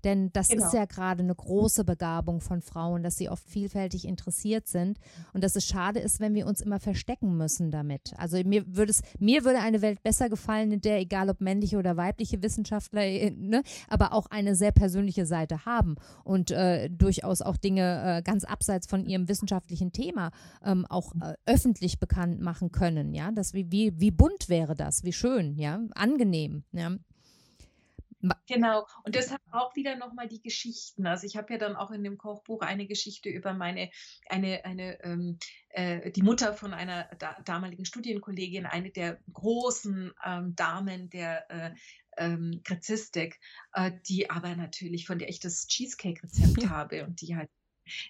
Denn das genau. ist ja gerade eine große Begabung von Frauen, dass sie oft vielfältig interessiert sind und dass es schade ist, wenn wir uns immer verstecken müssen damit. Also mir würde es, mir würde eine Welt besser gefallen, in der, egal ob männliche oder weibliche Wissenschaftler, äh, ne, aber auch eine sehr persönliche Seite haben und äh, durchaus auch Dinge äh, ganz abseits von ihrem wissenschaftlichen Thema ähm, auch äh, öffentlich bekannt machen können. Ja, das wie, wie, wie bunt wäre das, wie schön, ja, angenehm. Ja. Genau. Und deshalb auch wieder nochmal die Geschichten. Also ich habe ja dann auch in dem Kochbuch eine Geschichte über meine, eine, eine, ähm, äh, die Mutter von einer da, damaligen Studienkollegin, eine der großen ähm, Damen der äh, ähm, Gräzistik, äh, die aber natürlich, von der ich das Cheesecake-Rezept habe und die halt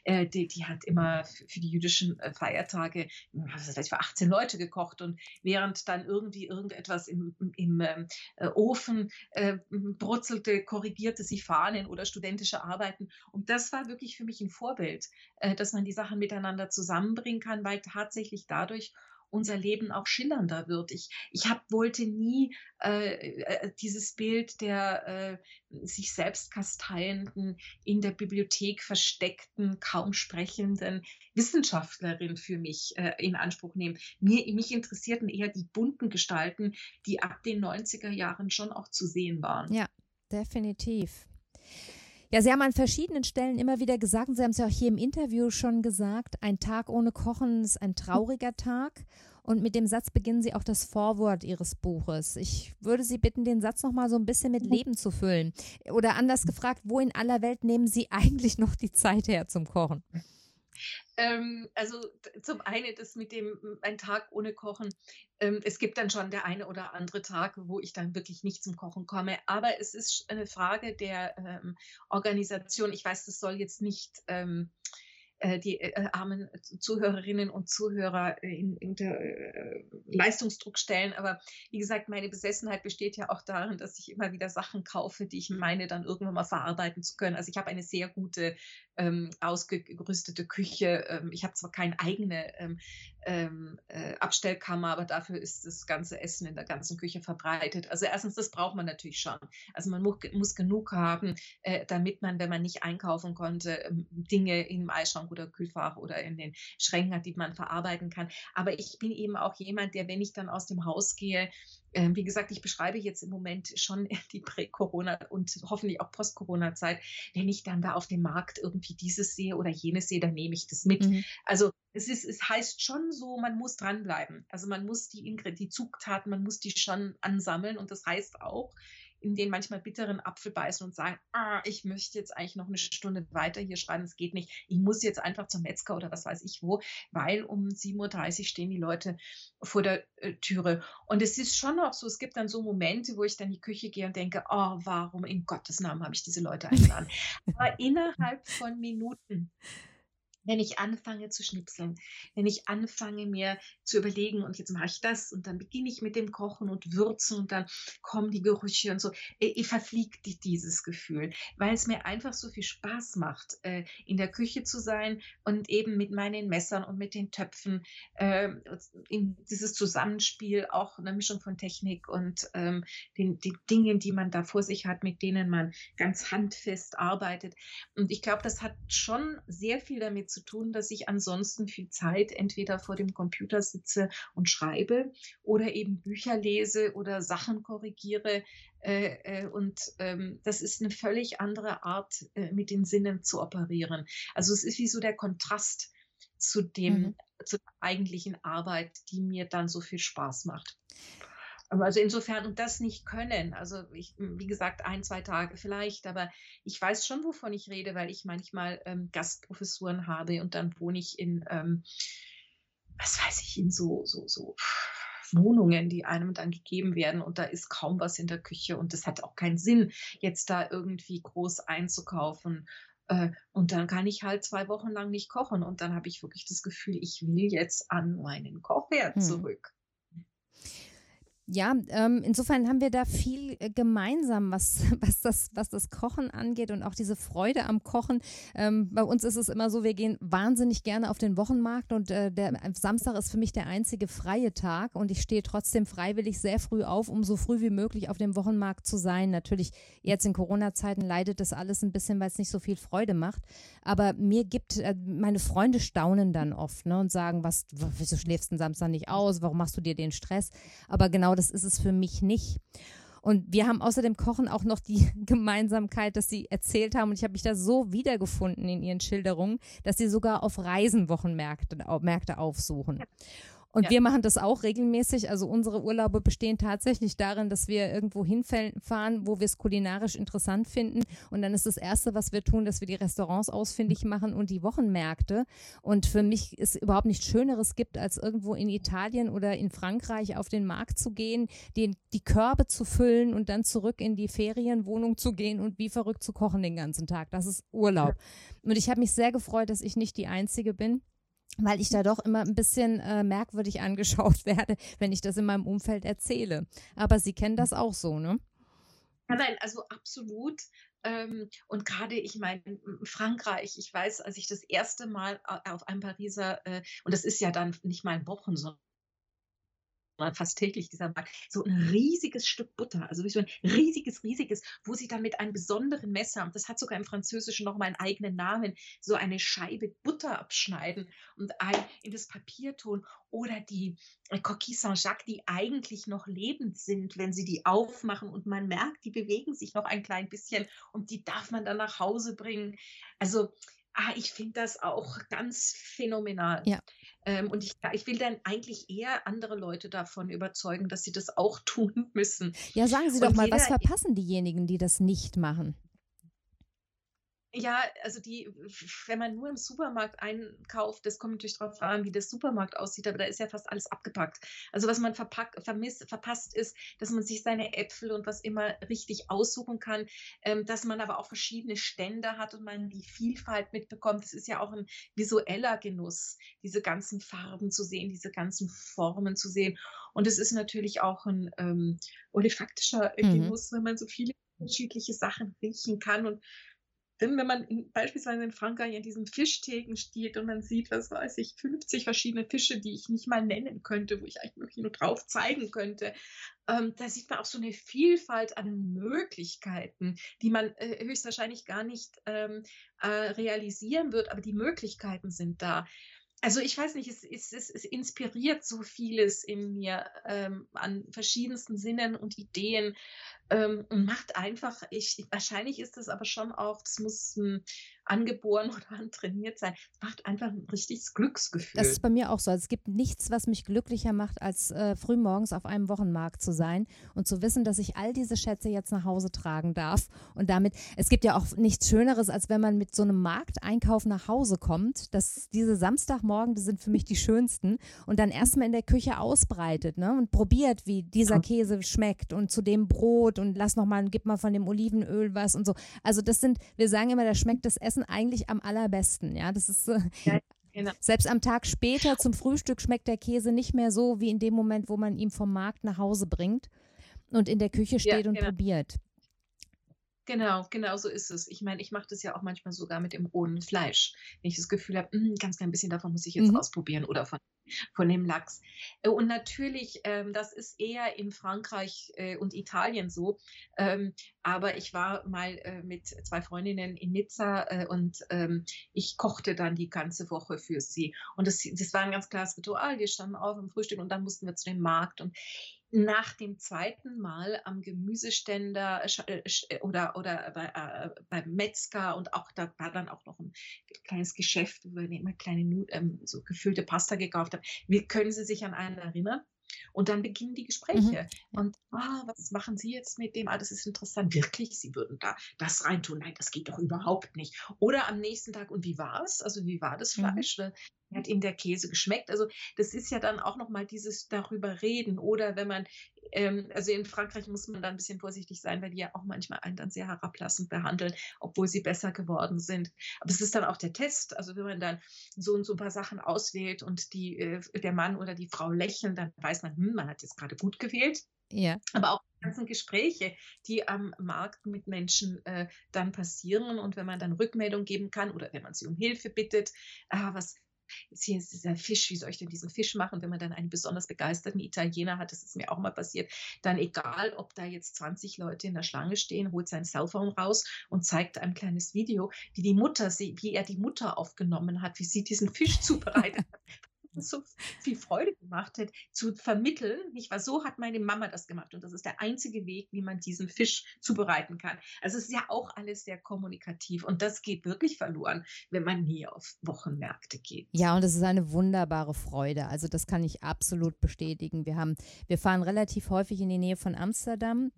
äh, die, die hat immer für die jüdischen äh, Feiertage, was weiß ich, für 18 Leute gekocht und während dann irgendwie irgendetwas im, im ähm, äh, Ofen äh, brutzelte, korrigierte sie Fahnen oder studentische Arbeiten. Und das war wirklich für mich ein Vorbild, äh, dass man die Sachen miteinander zusammenbringen kann, weil tatsächlich dadurch unser Leben auch schillernder wird. Ich, ich hab, wollte nie äh, äh, dieses Bild der äh, sich selbst kasteienden, in der Bibliothek versteckten, kaum sprechenden Wissenschaftlerin für mich äh, in Anspruch nehmen. Mir, mich interessierten eher die bunten Gestalten, die ab den 90er Jahren schon auch zu sehen waren. Ja, definitiv. Ja, Sie haben an verschiedenen Stellen immer wieder gesagt, und Sie haben es ja auch hier im Interview schon gesagt, ein Tag ohne Kochen ist ein trauriger Tag. Und mit dem Satz beginnen Sie auch das Vorwort Ihres Buches. Ich würde Sie bitten, den Satz nochmal so ein bisschen mit Leben zu füllen. Oder anders gefragt, wo in aller Welt nehmen Sie eigentlich noch die Zeit her zum Kochen? Ähm, also zum einen das mit dem ein Tag ohne Kochen. Ähm, es gibt dann schon der eine oder andere Tag, wo ich dann wirklich nicht zum Kochen komme. Aber es ist eine Frage der ähm, Organisation. Ich weiß, das soll jetzt nicht ähm, äh, die äh, armen Zuhörerinnen und Zuhörer in, unter äh, Leistungsdruck stellen. Aber wie gesagt, meine Besessenheit besteht ja auch darin, dass ich immer wieder Sachen kaufe, die ich meine, dann irgendwann mal verarbeiten zu können. Also ich habe eine sehr gute ähm, ausgerüstete Küche. Ähm, ich habe zwar keine eigene ähm, ähm, äh, Abstellkammer, aber dafür ist das ganze Essen in der ganzen Küche verbreitet. Also erstens, das braucht man natürlich schon. Also man muss, muss genug haben, äh, damit man, wenn man nicht einkaufen konnte, ähm, Dinge im Eisschrank oder Kühlfach oder in den Schränken hat, die man verarbeiten kann. Aber ich bin eben auch jemand, der, wenn ich dann aus dem Haus gehe, wie gesagt, ich beschreibe jetzt im Moment schon die Prä-Corona und hoffentlich auch Post-Corona-Zeit. Wenn ich dann da auf dem Markt irgendwie dieses sehe oder jenes sehe, dann nehme ich das mit. Mhm. Also es, ist, es heißt schon so, man muss dranbleiben. Also man muss die, die Zugtaten, man muss die schon ansammeln und das heißt auch, in den manchmal bitteren Apfel beißen und sagen, ah, ich möchte jetzt eigentlich noch eine Stunde weiter hier schreiben, es geht nicht. Ich muss jetzt einfach zum Metzger oder was weiß ich wo, weil um 7.30 Uhr stehen die Leute vor der äh, Türe. Und es ist schon auch so, es gibt dann so Momente, wo ich dann in die Küche gehe und denke, oh, warum in Gottes Namen habe ich diese Leute eingeladen? Aber innerhalb von Minuten wenn ich anfange zu schnipseln, wenn ich anfange mir zu überlegen und jetzt mache ich das und dann beginne ich mit dem Kochen und Würzen und dann kommen die Gerüche und so, äh, ich verfliegt dieses Gefühl, weil es mir einfach so viel Spaß macht, äh, in der Küche zu sein und eben mit meinen Messern und mit den Töpfen ähm, in dieses Zusammenspiel auch eine Mischung von Technik und ähm, den, den Dingen, die man da vor sich hat, mit denen man ganz handfest arbeitet. Und ich glaube, das hat schon sehr viel damit zu tun, dass ich ansonsten viel Zeit entweder vor dem Computer sitze und schreibe oder eben Bücher lese oder Sachen korrigiere. Äh, äh, und ähm, das ist eine völlig andere Art, äh, mit den Sinnen zu operieren. Also es ist wie so der Kontrast zu dem, mhm. zur eigentlichen Arbeit, die mir dann so viel Spaß macht. Also insofern und das nicht können, also ich, wie gesagt, ein, zwei Tage vielleicht, aber ich weiß schon, wovon ich rede, weil ich manchmal ähm, Gastprofessuren habe und dann wohne ich in, ähm, was weiß ich, in so, so, so Wohnungen, die einem dann gegeben werden und da ist kaum was in der Küche und es hat auch keinen Sinn, jetzt da irgendwie groß einzukaufen. Äh, und dann kann ich halt zwei Wochen lang nicht kochen und dann habe ich wirklich das Gefühl, ich will jetzt an meinen Kochherd hm. zurück. Ja, ähm, insofern haben wir da viel äh, gemeinsam, was, was, das, was das Kochen angeht und auch diese Freude am Kochen. Ähm, bei uns ist es immer so, wir gehen wahnsinnig gerne auf den Wochenmarkt und äh, der Samstag ist für mich der einzige freie Tag und ich stehe trotzdem freiwillig sehr früh auf, um so früh wie möglich auf dem Wochenmarkt zu sein. Natürlich jetzt in Corona-Zeiten leidet das alles ein bisschen, weil es nicht so viel Freude macht. Aber mir gibt, äh, meine Freunde staunen dann oft ne, und sagen, was, wieso schläfst du den Samstag nicht aus? Warum machst du dir den Stress? Aber genau das ist es für mich nicht. Und wir haben außer dem Kochen auch noch die Gemeinsamkeit, dass sie erzählt haben, und ich habe mich da so wiedergefunden in ihren Schilderungen, dass sie sogar auf Reisen Wochenmärkte Märkte aufsuchen. Und ja. wir machen das auch regelmäßig. Also unsere Urlaube bestehen tatsächlich darin, dass wir irgendwo hinfahren, wo wir es kulinarisch interessant finden. Und dann ist das Erste, was wir tun, dass wir die Restaurants ausfindig machen und die Wochenmärkte. Und für mich ist überhaupt nichts Schöneres gibt, als irgendwo in Italien oder in Frankreich auf den Markt zu gehen, den, die Körbe zu füllen und dann zurück in die Ferienwohnung zu gehen und wie verrückt zu kochen den ganzen Tag. Das ist Urlaub. Und ich habe mich sehr gefreut, dass ich nicht die Einzige bin weil ich da doch immer ein bisschen äh, merkwürdig angeschaut werde, wenn ich das in meinem Umfeld erzähle. Aber Sie kennen das auch so, ne? Ja, nein, also absolut. Ähm, und gerade, ich meine, Frankreich, ich weiß, als ich das erste Mal äh, auf einem Pariser, äh, und das ist ja dann nicht mal ein Wochen, sondern fast täglich dieser Markt, so ein riesiges Stück Butter, also so ein riesiges, riesiges, wo sie dann mit einem besonderen Messer, das hat sogar im Französischen noch mal einen eigenen Namen, so eine Scheibe Butter abschneiden und ein, in das Papier tun oder die äh, Coquille Saint-Jacques, die eigentlich noch lebend sind, wenn sie die aufmachen und man merkt, die bewegen sich noch ein klein bisschen und die darf man dann nach Hause bringen. Also ah, ich finde das auch ganz phänomenal. Ja. Ähm, und ich, ich will dann eigentlich eher andere Leute davon überzeugen, dass sie das auch tun müssen. Ja, sagen Sie und doch mal, jeder, was verpassen diejenigen, die das nicht machen? Ja, also die, wenn man nur im Supermarkt einkauft, das kommt natürlich darauf an, wie der Supermarkt aussieht, aber da ist ja fast alles abgepackt. Also was man verpackt, vermisst, verpasst ist, dass man sich seine Äpfel und was immer richtig aussuchen kann, ähm, dass man aber auch verschiedene Stände hat und man die Vielfalt mitbekommt. Das ist ja auch ein visueller Genuss, diese ganzen Farben zu sehen, diese ganzen Formen zu sehen. Und es ist natürlich auch ein ähm, olfaktischer mhm. Genuss, wenn man so viele unterschiedliche Sachen riechen kann und denn wenn man in, beispielsweise in Frankreich in diesen Fischtheken steht und man sieht, was weiß ich, 50 verschiedene Fische, die ich nicht mal nennen könnte, wo ich eigentlich wirklich nur drauf zeigen könnte, ähm, da sieht man auch so eine Vielfalt an Möglichkeiten, die man äh, höchstwahrscheinlich gar nicht ähm, äh, realisieren wird, aber die Möglichkeiten sind da. Also ich weiß nicht, es, es, es, es inspiriert so vieles in mir ähm, an verschiedensten Sinnen und Ideen. ähm, und macht einfach, ich, wahrscheinlich ist das aber schon auch, das muss ein angeboren oder antrainiert sein. Es macht einfach ein richtiges Glücksgefühl. Das ist bei mir auch so. Also es gibt nichts, was mich glücklicher macht, als äh, frühmorgens auf einem Wochenmarkt zu sein und zu wissen, dass ich all diese Schätze jetzt nach Hause tragen darf. Und damit, es gibt ja auch nichts Schöneres, als wenn man mit so einem Markteinkauf nach Hause kommt. Das, diese Samstagmorgen, die sind für mich die schönsten. Und dann erstmal in der Küche ausbreitet ne? und probiert, wie dieser Käse schmeckt und zu dem Brot und lass nochmal, gib mal von dem Olivenöl was und so. Also das sind, wir sagen immer, da schmeckt das Essen Essen eigentlich am allerbesten. Ja, das ist. Ja, genau. Selbst am Tag später zum Frühstück schmeckt der Käse nicht mehr so wie in dem Moment, wo man ihn vom Markt nach Hause bringt und in der Küche steht ja, und genau. probiert. Genau, genau so ist es. Ich meine, ich mache das ja auch manchmal sogar mit dem rohen Fleisch. Wenn ich das Gefühl habe, hm, ganz klein bisschen davon muss ich jetzt mhm. ausprobieren oder von, von dem Lachs. Äh, und natürlich, ähm, das ist eher in Frankreich äh, und Italien so. Ähm, aber ich war mal äh, mit zwei Freundinnen in Nizza äh, und ähm, ich kochte dann die ganze Woche für sie. Und das, das war ein ganz klares Ritual. Wir standen auf im Frühstück und dann mussten wir zu dem Markt. Und nach dem zweiten Mal am Gemüseständer äh, äh, oder, oder bei, äh, beim Metzger und auch da war dann auch noch ein kleines Geschäft, wo wir immer kleine ähm, so gefüllte Pasta gekauft haben. Wie können Sie sich an einen erinnern? Und dann beginnen die Gespräche. Mhm. Und ah, was machen Sie jetzt mit dem? Ah, das ist interessant. Wirklich, Sie würden da das reintun? Nein, das geht doch überhaupt nicht. Oder am nächsten Tag, und wie war es? Also wie war das mhm. Fleisch? Mhm hat Ihnen der Käse geschmeckt? Also das ist ja dann auch nochmal dieses darüber reden. Oder wenn man, ähm, also in Frankreich muss man da ein bisschen vorsichtig sein, weil die ja auch manchmal einen dann sehr herablassend behandeln, obwohl sie besser geworden sind. Aber es ist dann auch der Test. Also wenn man dann so und so ein paar Sachen auswählt und die, äh, der Mann oder die Frau lächeln, dann weiß man, hm, man hat jetzt gerade gut gewählt. Ja. Aber auch die ganzen Gespräche, die am Markt mit Menschen äh, dann passieren und wenn man dann Rückmeldung geben kann oder wenn man sie um Hilfe bittet, ah, was, hier ist dieser Fisch, wie soll ich denn diesen Fisch machen? Wenn man dann einen besonders begeisterten Italiener hat, das ist mir auch mal passiert, dann egal, ob da jetzt 20 Leute in der Schlange stehen, holt sein Cellphone raus und zeigt ein kleines Video, wie die Mutter, wie er die Mutter aufgenommen hat, wie sie diesen Fisch zubereitet hat so viel Freude gemacht hat, zu vermitteln, nicht wahr? So hat meine Mama das gemacht und das ist der einzige Weg, wie man diesen Fisch zubereiten kann. Also es ist ja auch alles sehr kommunikativ und das geht wirklich verloren, wenn man nie auf Wochenmärkte geht. Ja, und es ist eine wunderbare Freude. Also das kann ich absolut bestätigen. Wir haben, wir fahren relativ häufig in die Nähe von Amsterdam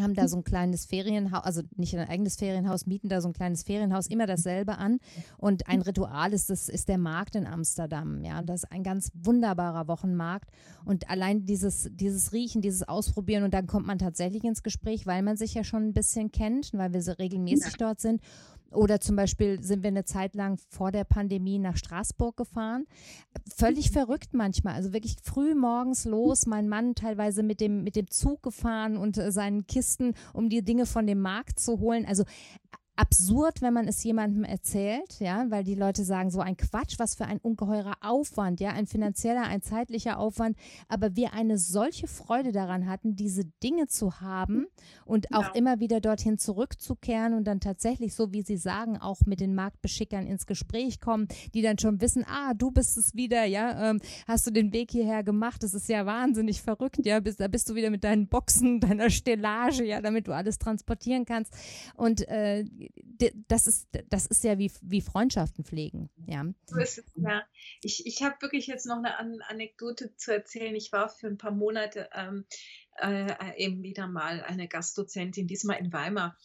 haben da so ein kleines Ferienhaus, also nicht ein eigenes Ferienhaus, mieten da so ein kleines Ferienhaus, immer dasselbe an. Und ein Ritual ist, das ist der Markt in Amsterdam. Ja, das ist ein ganz wunderbarer Wochenmarkt. Und allein dieses, dieses Riechen, dieses Ausprobieren und dann kommt man tatsächlich ins Gespräch, weil man sich ja schon ein bisschen kennt, weil wir so regelmäßig ja. dort sind. Oder zum Beispiel sind wir eine Zeit lang vor der Pandemie nach Straßburg gefahren. Völlig verrückt manchmal. Also wirklich früh morgens los, mein Mann teilweise mit dem, mit dem Zug gefahren und äh, seinen Kisten, um die Dinge von dem Markt zu holen. Also absurd, wenn man es jemandem erzählt, ja, weil die Leute sagen, so ein Quatsch, was für ein ungeheurer Aufwand, ja, ein finanzieller, ein zeitlicher Aufwand, aber wir eine solche Freude daran hatten, diese Dinge zu haben und auch ja. immer wieder dorthin zurückzukehren und dann tatsächlich, so wie Sie sagen, auch mit den Marktbeschickern ins Gespräch kommen, die dann schon wissen, ah, du bist es wieder, ja, ähm, hast du den Weg hierher gemacht, das ist ja wahnsinnig verrückt, ja, bist, da bist du wieder mit deinen Boxen, deiner Stellage, ja, damit du alles transportieren kannst. Und äh, das ist, das ist ja wie, wie Freundschaften pflegen. Ja. So ist es, ja. Ich, ich habe wirklich jetzt noch eine An Anekdote zu erzählen. Ich war für ein paar Monate ähm, äh, eben wieder mal eine Gastdozentin, diesmal in Weimar.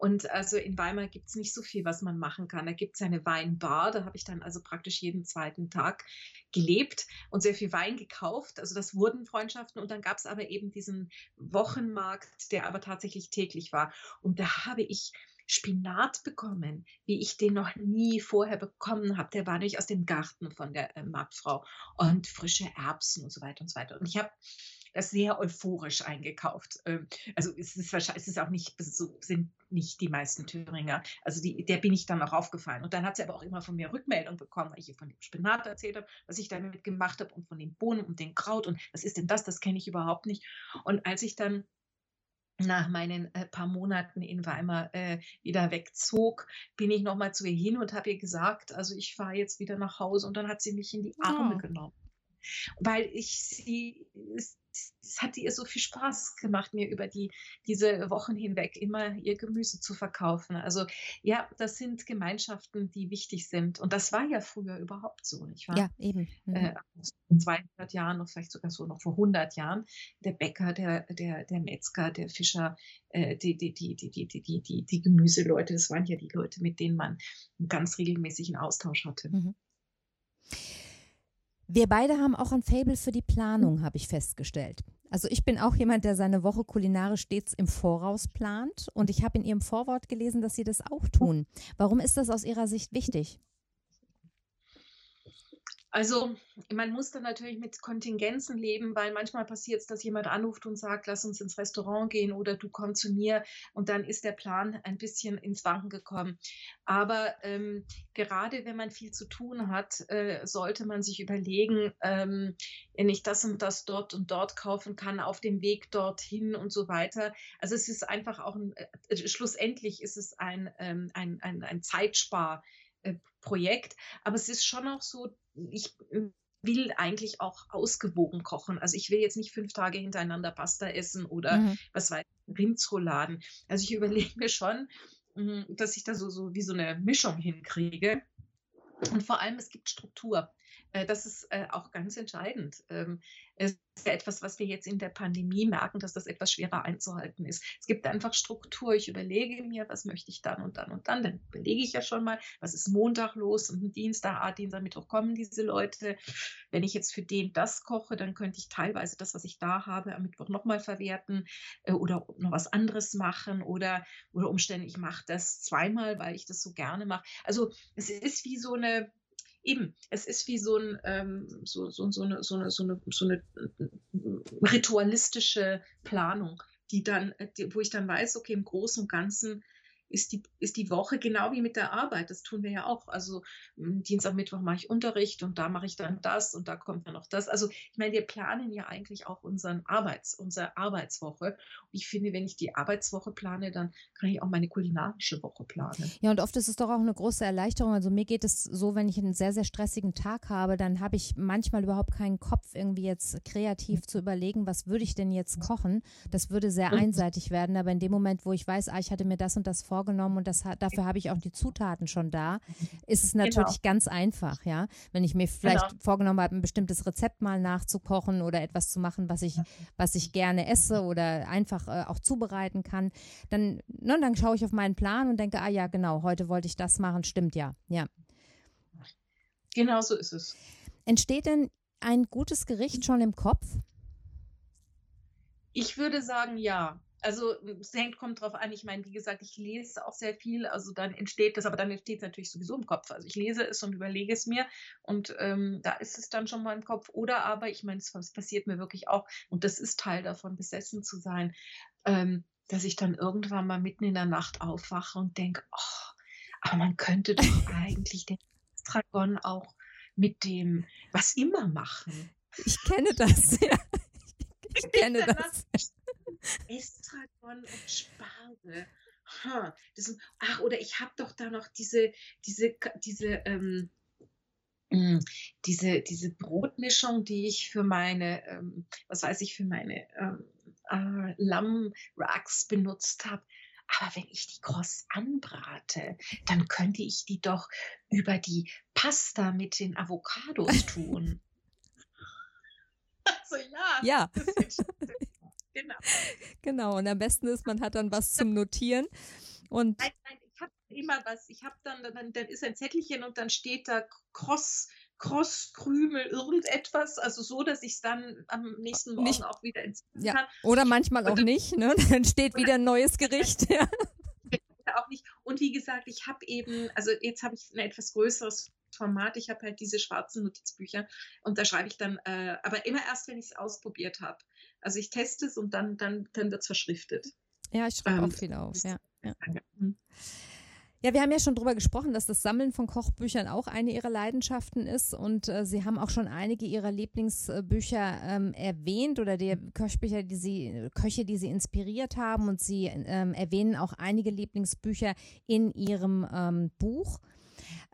Und also in Weimar gibt es nicht so viel, was man machen kann. Da gibt es eine Weinbar, da habe ich dann also praktisch jeden zweiten Tag gelebt und sehr viel Wein gekauft. Also das wurden Freundschaften. Und dann gab es aber eben diesen Wochenmarkt, der aber tatsächlich täglich war. Und da habe ich Spinat bekommen, wie ich den noch nie vorher bekommen habe. Der war nämlich aus dem Garten von der äh, Marktfrau und frische Erbsen und so weiter und so weiter. Und ich habe das sehr euphorisch eingekauft. Ähm, also es ist wahrscheinlich, es ist auch nicht, so sind nicht die meisten Thüringer. Also die, der bin ich dann auch aufgefallen. Und dann hat sie aber auch immer von mir Rückmeldung bekommen, weil ich ihr von dem Spinat erzählt habe, was ich damit gemacht habe und von den Bohnen und dem Kraut und was ist denn das? Das kenne ich überhaupt nicht. Und als ich dann nach meinen äh, paar Monaten in Weimar äh, wieder wegzog, bin ich nochmal zu ihr hin und habe ihr gesagt, also ich fahre jetzt wieder nach Hause und dann hat sie mich in die Arme oh. genommen weil ich sie, es, es hatte ihr so viel Spaß gemacht, mir über die, diese Wochen hinweg immer ihr Gemüse zu verkaufen. Also ja, das sind Gemeinschaften, die wichtig sind. Und das war ja früher überhaupt so, nicht wahr? Ja, eben. Mhm. Äh, 200 Jahren, noch vielleicht sogar so noch vor 100 Jahren, der Bäcker, der, der, der Metzger, der Fischer, äh, die, die, die, die, die, die, die, die, die Gemüseleute, das waren ja die Leute, mit denen man einen ganz regelmäßigen Austausch hatte. Mhm. Wir beide haben auch ein Fable für die Planung, habe ich festgestellt. Also ich bin auch jemand, der seine Woche kulinarisch stets im Voraus plant und ich habe in Ihrem Vorwort gelesen, dass Sie das auch tun. Warum ist das aus Ihrer Sicht wichtig? Also man muss dann natürlich mit Kontingenzen leben, weil manchmal passiert es, dass jemand anruft und sagt, lass uns ins Restaurant gehen oder du komm zu mir und dann ist der Plan ein bisschen ins Wanken gekommen. Aber ähm, gerade wenn man viel zu tun hat, äh, sollte man sich überlegen, ähm, wenn ich das und das dort und dort kaufen kann, auf dem Weg dorthin und so weiter. Also es ist einfach auch ein, äh, schlussendlich ist es ein, ähm, ein, ein, ein Zeitspar. Äh, Projekt. Aber es ist schon auch so, ich will eigentlich auch ausgewogen kochen. Also ich will jetzt nicht fünf Tage hintereinander Pasta essen oder mhm. was weiß ich, Rindsrouladen. Also ich überlege mir schon, hm, dass ich da so, so wie so eine Mischung hinkriege. Und vor allem, es gibt Struktur. Äh, das ist äh, auch ganz entscheidend. Ähm, es ist ja etwas, was wir jetzt in der Pandemie merken, dass das etwas schwerer einzuhalten ist. Es gibt einfach Struktur. Ich überlege mir, was möchte ich dann und dann und dann. Dann überlege ich ja schon mal, was ist Montag los und Dienstag, ah, Dienstag, Mittwoch kommen diese Leute. Wenn ich jetzt für den das koche, dann könnte ich teilweise das, was ich da habe, am Mittwoch nochmal verwerten äh, oder noch was anderes machen oder, oder umständlich, ich mache das zweimal, weil ich das so gerne mache. Also es ist wie so eine eben, es ist wie so, ein, ähm, so, so, so, eine, so, eine, so, eine, so eine ritualistische Planung, die dann, äh, die, wo ich dann weiß, okay, im Großen und Ganzen ist die, ist die Woche genau wie mit der Arbeit. Das tun wir ja auch. Also hm, Dienstag, Mittwoch mache ich Unterricht und da mache ich dann das und da kommt dann noch das. Also ich meine, wir planen ja eigentlich auch unseren Arbeits, unsere Arbeitswoche. Und ich finde, wenn ich die Arbeitswoche plane, dann kann ich auch meine kulinarische Woche planen. Ja, und oft ist es doch auch eine große Erleichterung. Also mir geht es so, wenn ich einen sehr, sehr stressigen Tag habe, dann habe ich manchmal überhaupt keinen Kopf, irgendwie jetzt kreativ zu überlegen, was würde ich denn jetzt kochen. Das würde sehr einseitig werden. Aber in dem Moment, wo ich weiß, ah, ich hatte mir das und das vor vorgenommen und das, dafür habe ich auch die Zutaten schon da, ist es natürlich genau. ganz einfach, ja. Wenn ich mir vielleicht genau. vorgenommen habe, ein bestimmtes Rezept mal nachzukochen oder etwas zu machen, was ich, was ich gerne esse oder einfach äh, auch zubereiten kann, dann, ne, dann schaue ich auf meinen Plan und denke, ah ja, genau, heute wollte ich das machen, stimmt ja, ja. Genau so ist es. Entsteht denn ein gutes Gericht schon im Kopf? Ich würde sagen, ja also es hängt, kommt drauf an. Ich meine, wie gesagt, ich lese auch sehr viel, also dann entsteht das, aber dann entsteht es natürlich sowieso im Kopf. Also ich lese es und überlege es mir und ähm, da ist es dann schon mal im Kopf. Oder aber, ich meine, es passiert mir wirklich auch, und das ist Teil davon, besessen zu sein, ähm, dass ich dann irgendwann mal mitten in der Nacht aufwache und denke, oh, aber man könnte doch eigentlich den Dragon auch mit dem was immer machen. Ich kenne das, ja. Ich, ich kenne das. Estragon und Spargel. Ha, das, ach, oder ich habe doch da noch diese, diese, diese, ähm, mm, diese, diese Brotmischung, die ich für meine, ähm, was weiß ich, für meine ähm, äh, Lammracks benutzt habe. Aber wenn ich die kross anbrate, dann könnte ich die doch über die Pasta mit den Avocados tun. also ja. Ja. Genau. Genau, und am besten ist, man hat dann was zum Notieren. Und nein, nein, ich habe immer was. Ich habe dann, dann, dann ist ein Zettelchen und dann steht da Cross, Cross, Krümel, irgendetwas. Also so, dass ich es dann am nächsten Morgen nicht, auch wieder ins ja. kann. Oder manchmal auch nicht, ne? Dann steht wieder ein neues Gericht. Ja. Auch nicht. Und wie gesagt, ich habe eben, also jetzt habe ich ein etwas größeres Format. Ich habe halt diese schwarzen Notizbücher und da schreibe ich dann, äh, aber immer erst, wenn ich es ausprobiert habe. Also ich teste es und dann, dann, dann wird es verschriftet. Ja, ich schreibe ähm, auch viel auf, ja. Ja. Mhm. Ja, wir haben ja schon darüber gesprochen, dass das Sammeln von Kochbüchern auch eine Ihrer Leidenschaften ist und äh, Sie haben auch schon einige Ihrer Lieblingsbücher ähm, erwähnt oder die Köchbücher, die Sie, Köche, die Sie inspiriert haben und Sie ähm, erwähnen auch einige Lieblingsbücher in Ihrem ähm, Buch.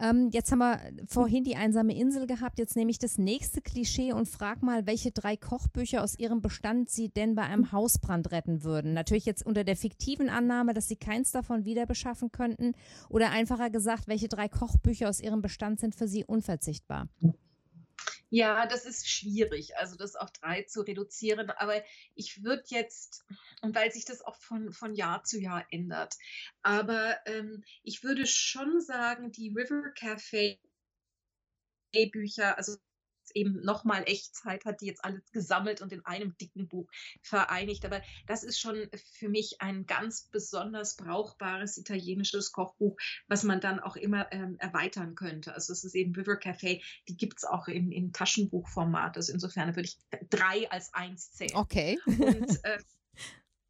Ähm, jetzt haben wir vorhin die einsame Insel gehabt. Jetzt nehme ich das nächste Klischee und frage mal, welche drei Kochbücher aus Ihrem Bestand Sie denn bei einem Hausbrand retten würden. Natürlich jetzt unter der fiktiven Annahme, dass Sie keins davon wieder beschaffen könnten. Oder einfacher gesagt, welche drei Kochbücher aus Ihrem Bestand sind für Sie unverzichtbar? Ja, das ist schwierig, also das auf drei zu reduzieren. Aber ich würde jetzt, und weil sich das auch von, von Jahr zu Jahr ändert, aber ähm, ich würde schon sagen, die River Café Bücher, also eben nochmal Echtzeit hat, die jetzt alles gesammelt und in einem dicken Buch vereinigt. Aber das ist schon für mich ein ganz besonders brauchbares italienisches Kochbuch, was man dann auch immer ähm, erweitern könnte. Also es ist eben River Café, die gibt es auch in, in Taschenbuchformat. Also insofern würde ich drei als eins zählen. Okay. Und äh,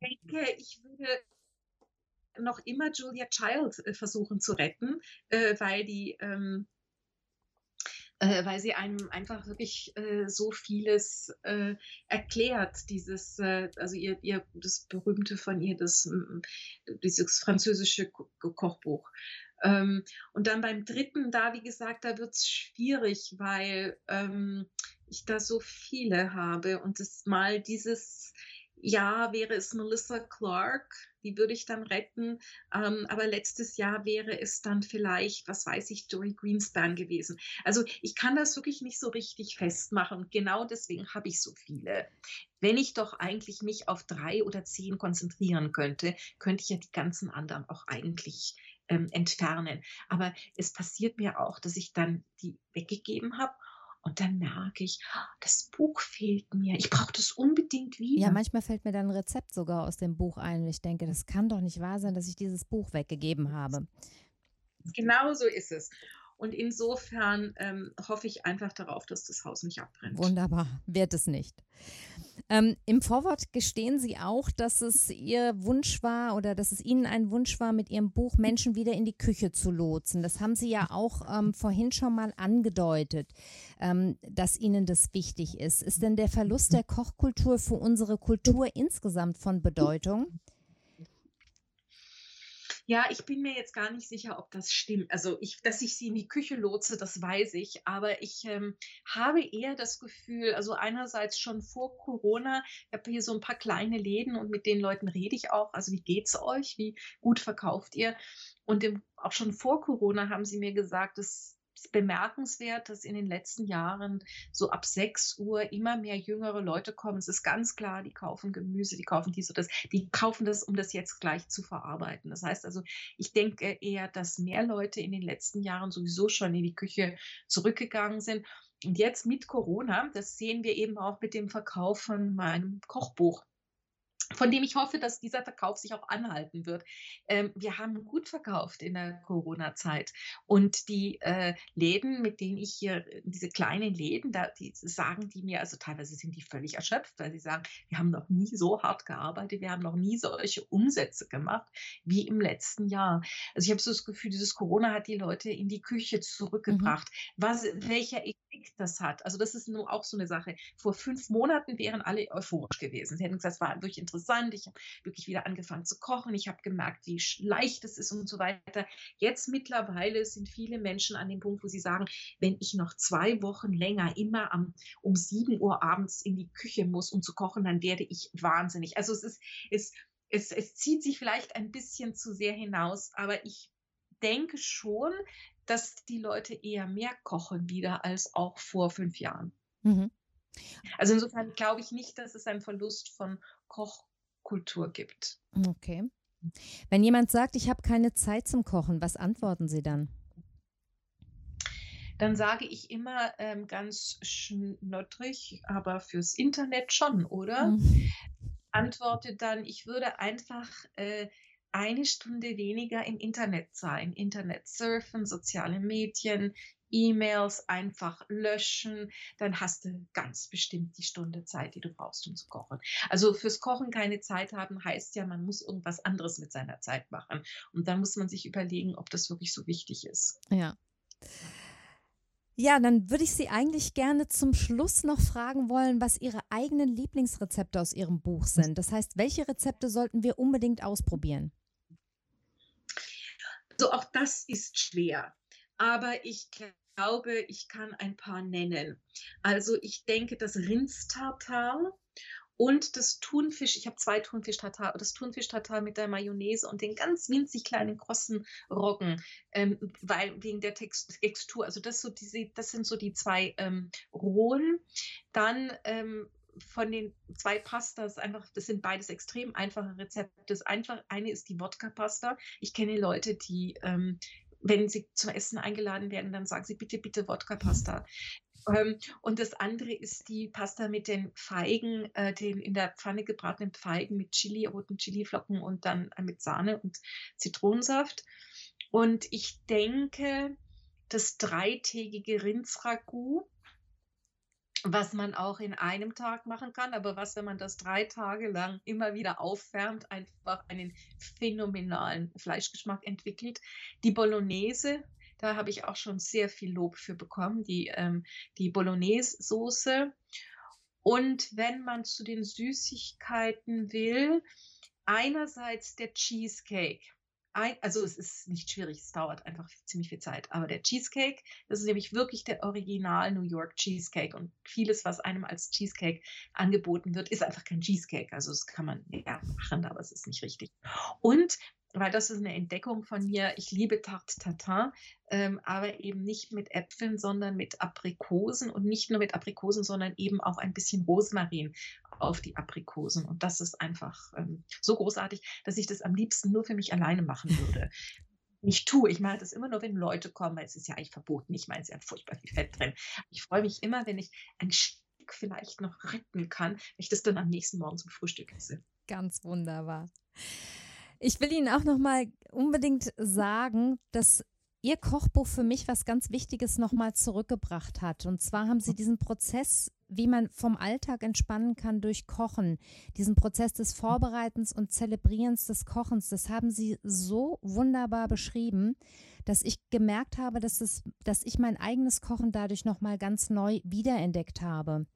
ich denke, ich würde noch immer Julia Child äh, versuchen zu retten, äh, weil die ähm, äh, weil sie einem einfach wirklich äh, so vieles äh, erklärt. Dieses, äh, also ihr, ihr, das berühmte von ihr, das, dieses französische Ko Kochbuch. Ähm, und dann beim dritten, da, wie gesagt, da wird es schwierig, weil ähm, ich da so viele habe und das mal dieses Jahr wäre es Melissa Clark, die würde ich dann retten. Ähm, aber letztes Jahr wäre es dann vielleicht, was weiß ich, Joey Greenspan gewesen. Also ich kann das wirklich nicht so richtig festmachen. Genau deswegen habe ich so viele. Wenn ich doch eigentlich mich auf drei oder zehn konzentrieren könnte, könnte ich ja die ganzen anderen auch eigentlich ähm, entfernen. Aber es passiert mir auch, dass ich dann die weggegeben habe und dann merke ich, das Buch fehlt mir. Ich brauche das unbedingt wieder. Ja, manchmal fällt mir dann ein Rezept sogar aus dem Buch ein. Und ich denke, das kann doch nicht wahr sein, dass ich dieses Buch weggegeben habe. Genau so ist es. Und insofern ähm, hoffe ich einfach darauf, dass das Haus nicht abbrennt. Wunderbar, wird es nicht. Ähm, Im Vorwort gestehen Sie auch, dass es Ihr Wunsch war oder dass es Ihnen ein Wunsch war, mit Ihrem Buch Menschen wieder in die Küche zu lotsen. Das haben Sie ja auch ähm, vorhin schon mal angedeutet, ähm, dass Ihnen das wichtig ist. Ist denn der Verlust der Kochkultur für unsere Kultur insgesamt von Bedeutung? Ja, ich bin mir jetzt gar nicht sicher, ob das stimmt. Also, ich, dass ich sie in die Küche lotse, das weiß ich. Aber ich ähm, habe eher das Gefühl, also einerseits schon vor Corona, ich habe hier so ein paar kleine Läden und mit den Leuten rede ich auch. Also, wie geht's euch? Wie gut verkauft ihr? Und im, auch schon vor Corona haben sie mir gesagt, dass bemerkenswert, dass in den letzten Jahren so ab 6 Uhr immer mehr jüngere Leute kommen. Es ist ganz klar, die kaufen Gemüse, die kaufen dies oder das, die kaufen das, um das jetzt gleich zu verarbeiten. Das heißt also, ich denke eher, dass mehr Leute in den letzten Jahren sowieso schon in die Küche zurückgegangen sind. Und jetzt mit Corona, das sehen wir eben auch mit dem Verkauf von meinem Kochbuch von dem ich hoffe, dass dieser Verkauf sich auch anhalten wird. Ähm, wir haben gut verkauft in der Corona-Zeit und die äh, Läden, mit denen ich hier, diese kleinen Läden, da die sagen die mir, also teilweise sind die völlig erschöpft, weil sie sagen, wir haben noch nie so hart gearbeitet, wir haben noch nie solche Umsätze gemacht wie im letzten Jahr. Also ich habe so das Gefühl, dieses Corona hat die Leute in die Küche zurückgebracht. Mhm. Was, welcher Das hat, also das ist nur auch so eine Sache. Vor fünf Monaten wären alle euphorisch gewesen. Sie hätten gesagt, es war wirklich interessant. Ich habe wirklich wieder angefangen zu kochen. Ich habe gemerkt, wie leicht es ist und so weiter. Jetzt mittlerweile sind viele Menschen an dem Punkt, wo sie sagen, wenn ich noch zwei Wochen länger immer am, um 7 Uhr abends in die Küche muss, um zu kochen, dann werde ich wahnsinnig. Also es ist, es, es, es zieht sich vielleicht ein bisschen zu sehr hinaus, aber ich denke schon, dass die Leute eher mehr kochen wieder als auch vor fünf Jahren. Mhm. Also insofern glaube ich nicht, dass es einen Verlust von Kochkultur gibt. Okay. Wenn jemand sagt, ich habe keine Zeit zum Kochen, was antworten Sie dann? Dann sage ich immer ähm, ganz schnottrig, aber fürs Internet schon, oder? Mhm. Antworte dann, ich würde einfach äh, eine Stunde weniger im Internet sein. Internet surfen, soziale Medien, E-Mails einfach löschen, dann hast du ganz bestimmt die Stunde Zeit, die du brauchst, um zu kochen. Also fürs Kochen keine Zeit haben heißt ja, man muss irgendwas anderes mit seiner Zeit machen. Und dann muss man sich überlegen, ob das wirklich so wichtig ist. Ja. Ja, dann würde ich Sie eigentlich gerne zum Schluss noch fragen wollen, was Ihre eigenen Lieblingsrezepte aus Ihrem Buch sind. Das heißt, welche Rezepte sollten wir unbedingt ausprobieren? So, auch das ist schwer. aber ich glaube, ich kann ein paar nennen. Also ich denke, das Rindstartar und das Thunfisch, ich habe zwei Thunfisch-Tartar, das Thunfisch-Tartar mit der Mayonnaise und den ganz winzig kleinen krossen Roggen, ähm, weil wegen der Textur, also das, so diese, das sind so die zwei ähm, rohen. Dann ähm, von den zwei Pastas einfach, das sind beides extrem einfache Rezepte. Das einfach, eine ist die Wodka-Pasta. Ich kenne Leute, die ähm, wenn sie zum Essen eingeladen werden, dann sagen sie bitte, bitte Wodka-Pasta. Ähm, und das andere ist die Pasta mit den Feigen, äh, den in der Pfanne gebratenen Feigen mit Chili, roten Chiliflocken und dann mit Sahne und Zitronensaft. Und ich denke, das dreitägige Rindsragout was man auch in einem Tag machen kann, aber was, wenn man das drei Tage lang immer wieder aufwärmt, einfach einen phänomenalen Fleischgeschmack entwickelt. Die Bolognese, da habe ich auch schon sehr viel Lob für bekommen, die, ähm, die Bolognese-Soße. Und wenn man zu den Süßigkeiten will, einerseits der Cheesecake ein, also es ist nicht schwierig, es dauert einfach ziemlich viel Zeit. Aber der Cheesecake, das ist nämlich wirklich der Original New York Cheesecake. Und vieles, was einem als Cheesecake angeboten wird, ist einfach kein Cheesecake. Also das kann man ja machen, aber es ist nicht richtig. Und weil das ist eine Entdeckung von mir. Ich liebe Tarte Tatin, ähm, aber eben nicht mit Äpfeln, sondern mit Aprikosen und nicht nur mit Aprikosen, sondern eben auch ein bisschen Rosmarin auf die Aprikosen. Und das ist einfach ähm, so großartig, dass ich das am liebsten nur für mich alleine machen würde. nicht tue. Ich mache das immer nur, wenn Leute kommen, weil es ist ja eigentlich verboten. Ich meine, es ist ja furchtbar viel Fett drin. Ich freue mich immer, wenn ich ein Stück vielleicht noch retten kann, wenn ich das dann am nächsten Morgen zum Frühstück esse. Ganz wunderbar. Ich will Ihnen auch noch mal unbedingt sagen, dass Ihr Kochbuch für mich was ganz Wichtiges nochmal zurückgebracht hat. Und zwar haben Sie diesen Prozess, wie man vom Alltag entspannen kann durch Kochen, diesen Prozess des Vorbereitens und Zelebrierens des Kochens, das haben Sie so wunderbar beschrieben, dass ich gemerkt habe, dass, es, dass ich mein eigenes Kochen dadurch nochmal ganz neu wiederentdeckt habe.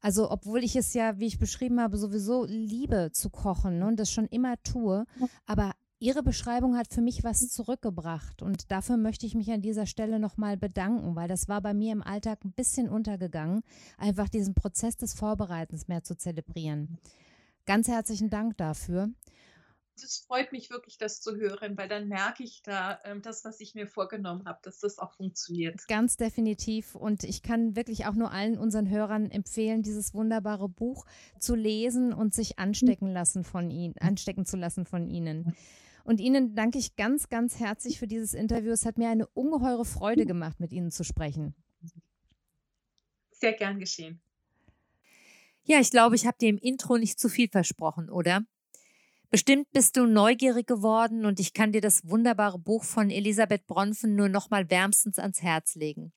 Also, obwohl ich es ja, wie ich beschrieben habe, sowieso liebe zu kochen ne, und das schon immer tue, aber Ihre Beschreibung hat für mich was zurückgebracht und dafür möchte ich mich an dieser Stelle nochmal bedanken, weil das war bei mir im Alltag ein bisschen untergegangen, einfach diesen Prozess des Vorbereitens mehr zu zelebrieren. Ganz herzlichen Dank dafür es freut mich wirklich, das zu hören, weil dann merke ich da ähm, das, was ich mir vorgenommen habe, dass das auch funktioniert. Ganz definitiv. Und ich kann wirklich auch nur allen unseren Hörern empfehlen, dieses wunderbare Buch zu lesen und sich anstecken lassen von ihnen, anstecken zu lassen von ihnen. Und Ihnen danke ich ganz, ganz herzlich für dieses Interview. Es hat mir eine ungeheure Freude gemacht, mit Ihnen zu sprechen. Sehr gern geschehen. Ja, ich glaube, ich habe dir im Intro nicht zu viel versprochen, oder? Bestimmt bist du neugierig geworden und ich kann dir das wunderbare Buch von Elisabeth Bronfen nur nochmal wärmstens ans Herz legen.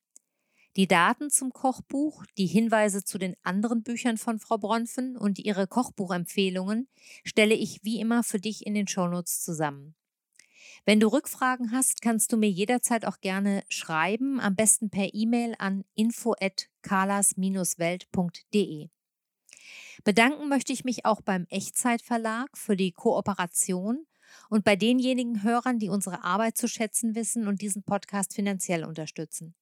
Die Daten zum Kochbuch, die Hinweise zu den anderen Büchern von Frau Bronfen und ihre Kochbuchempfehlungen stelle ich wie immer für dich in den Shownotes zusammen. Wenn du Rückfragen hast, kannst du mir jederzeit auch gerne schreiben, am besten per E-Mail an info@kalas-welt.de. Bedanken möchte ich mich auch beim Echtzeitverlag für die Kooperation und bei denjenigen Hörern, die unsere Arbeit zu schätzen wissen und diesen Podcast finanziell unterstützen.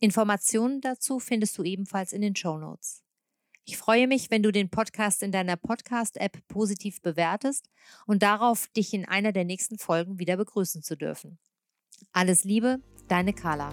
Informationen dazu findest du ebenfalls in den Show Notes. Ich freue mich, wenn du den Podcast in deiner Podcast-App positiv bewertest und darauf, dich in einer der nächsten Folgen wieder begrüßen zu dürfen. Alles Liebe, deine Carla.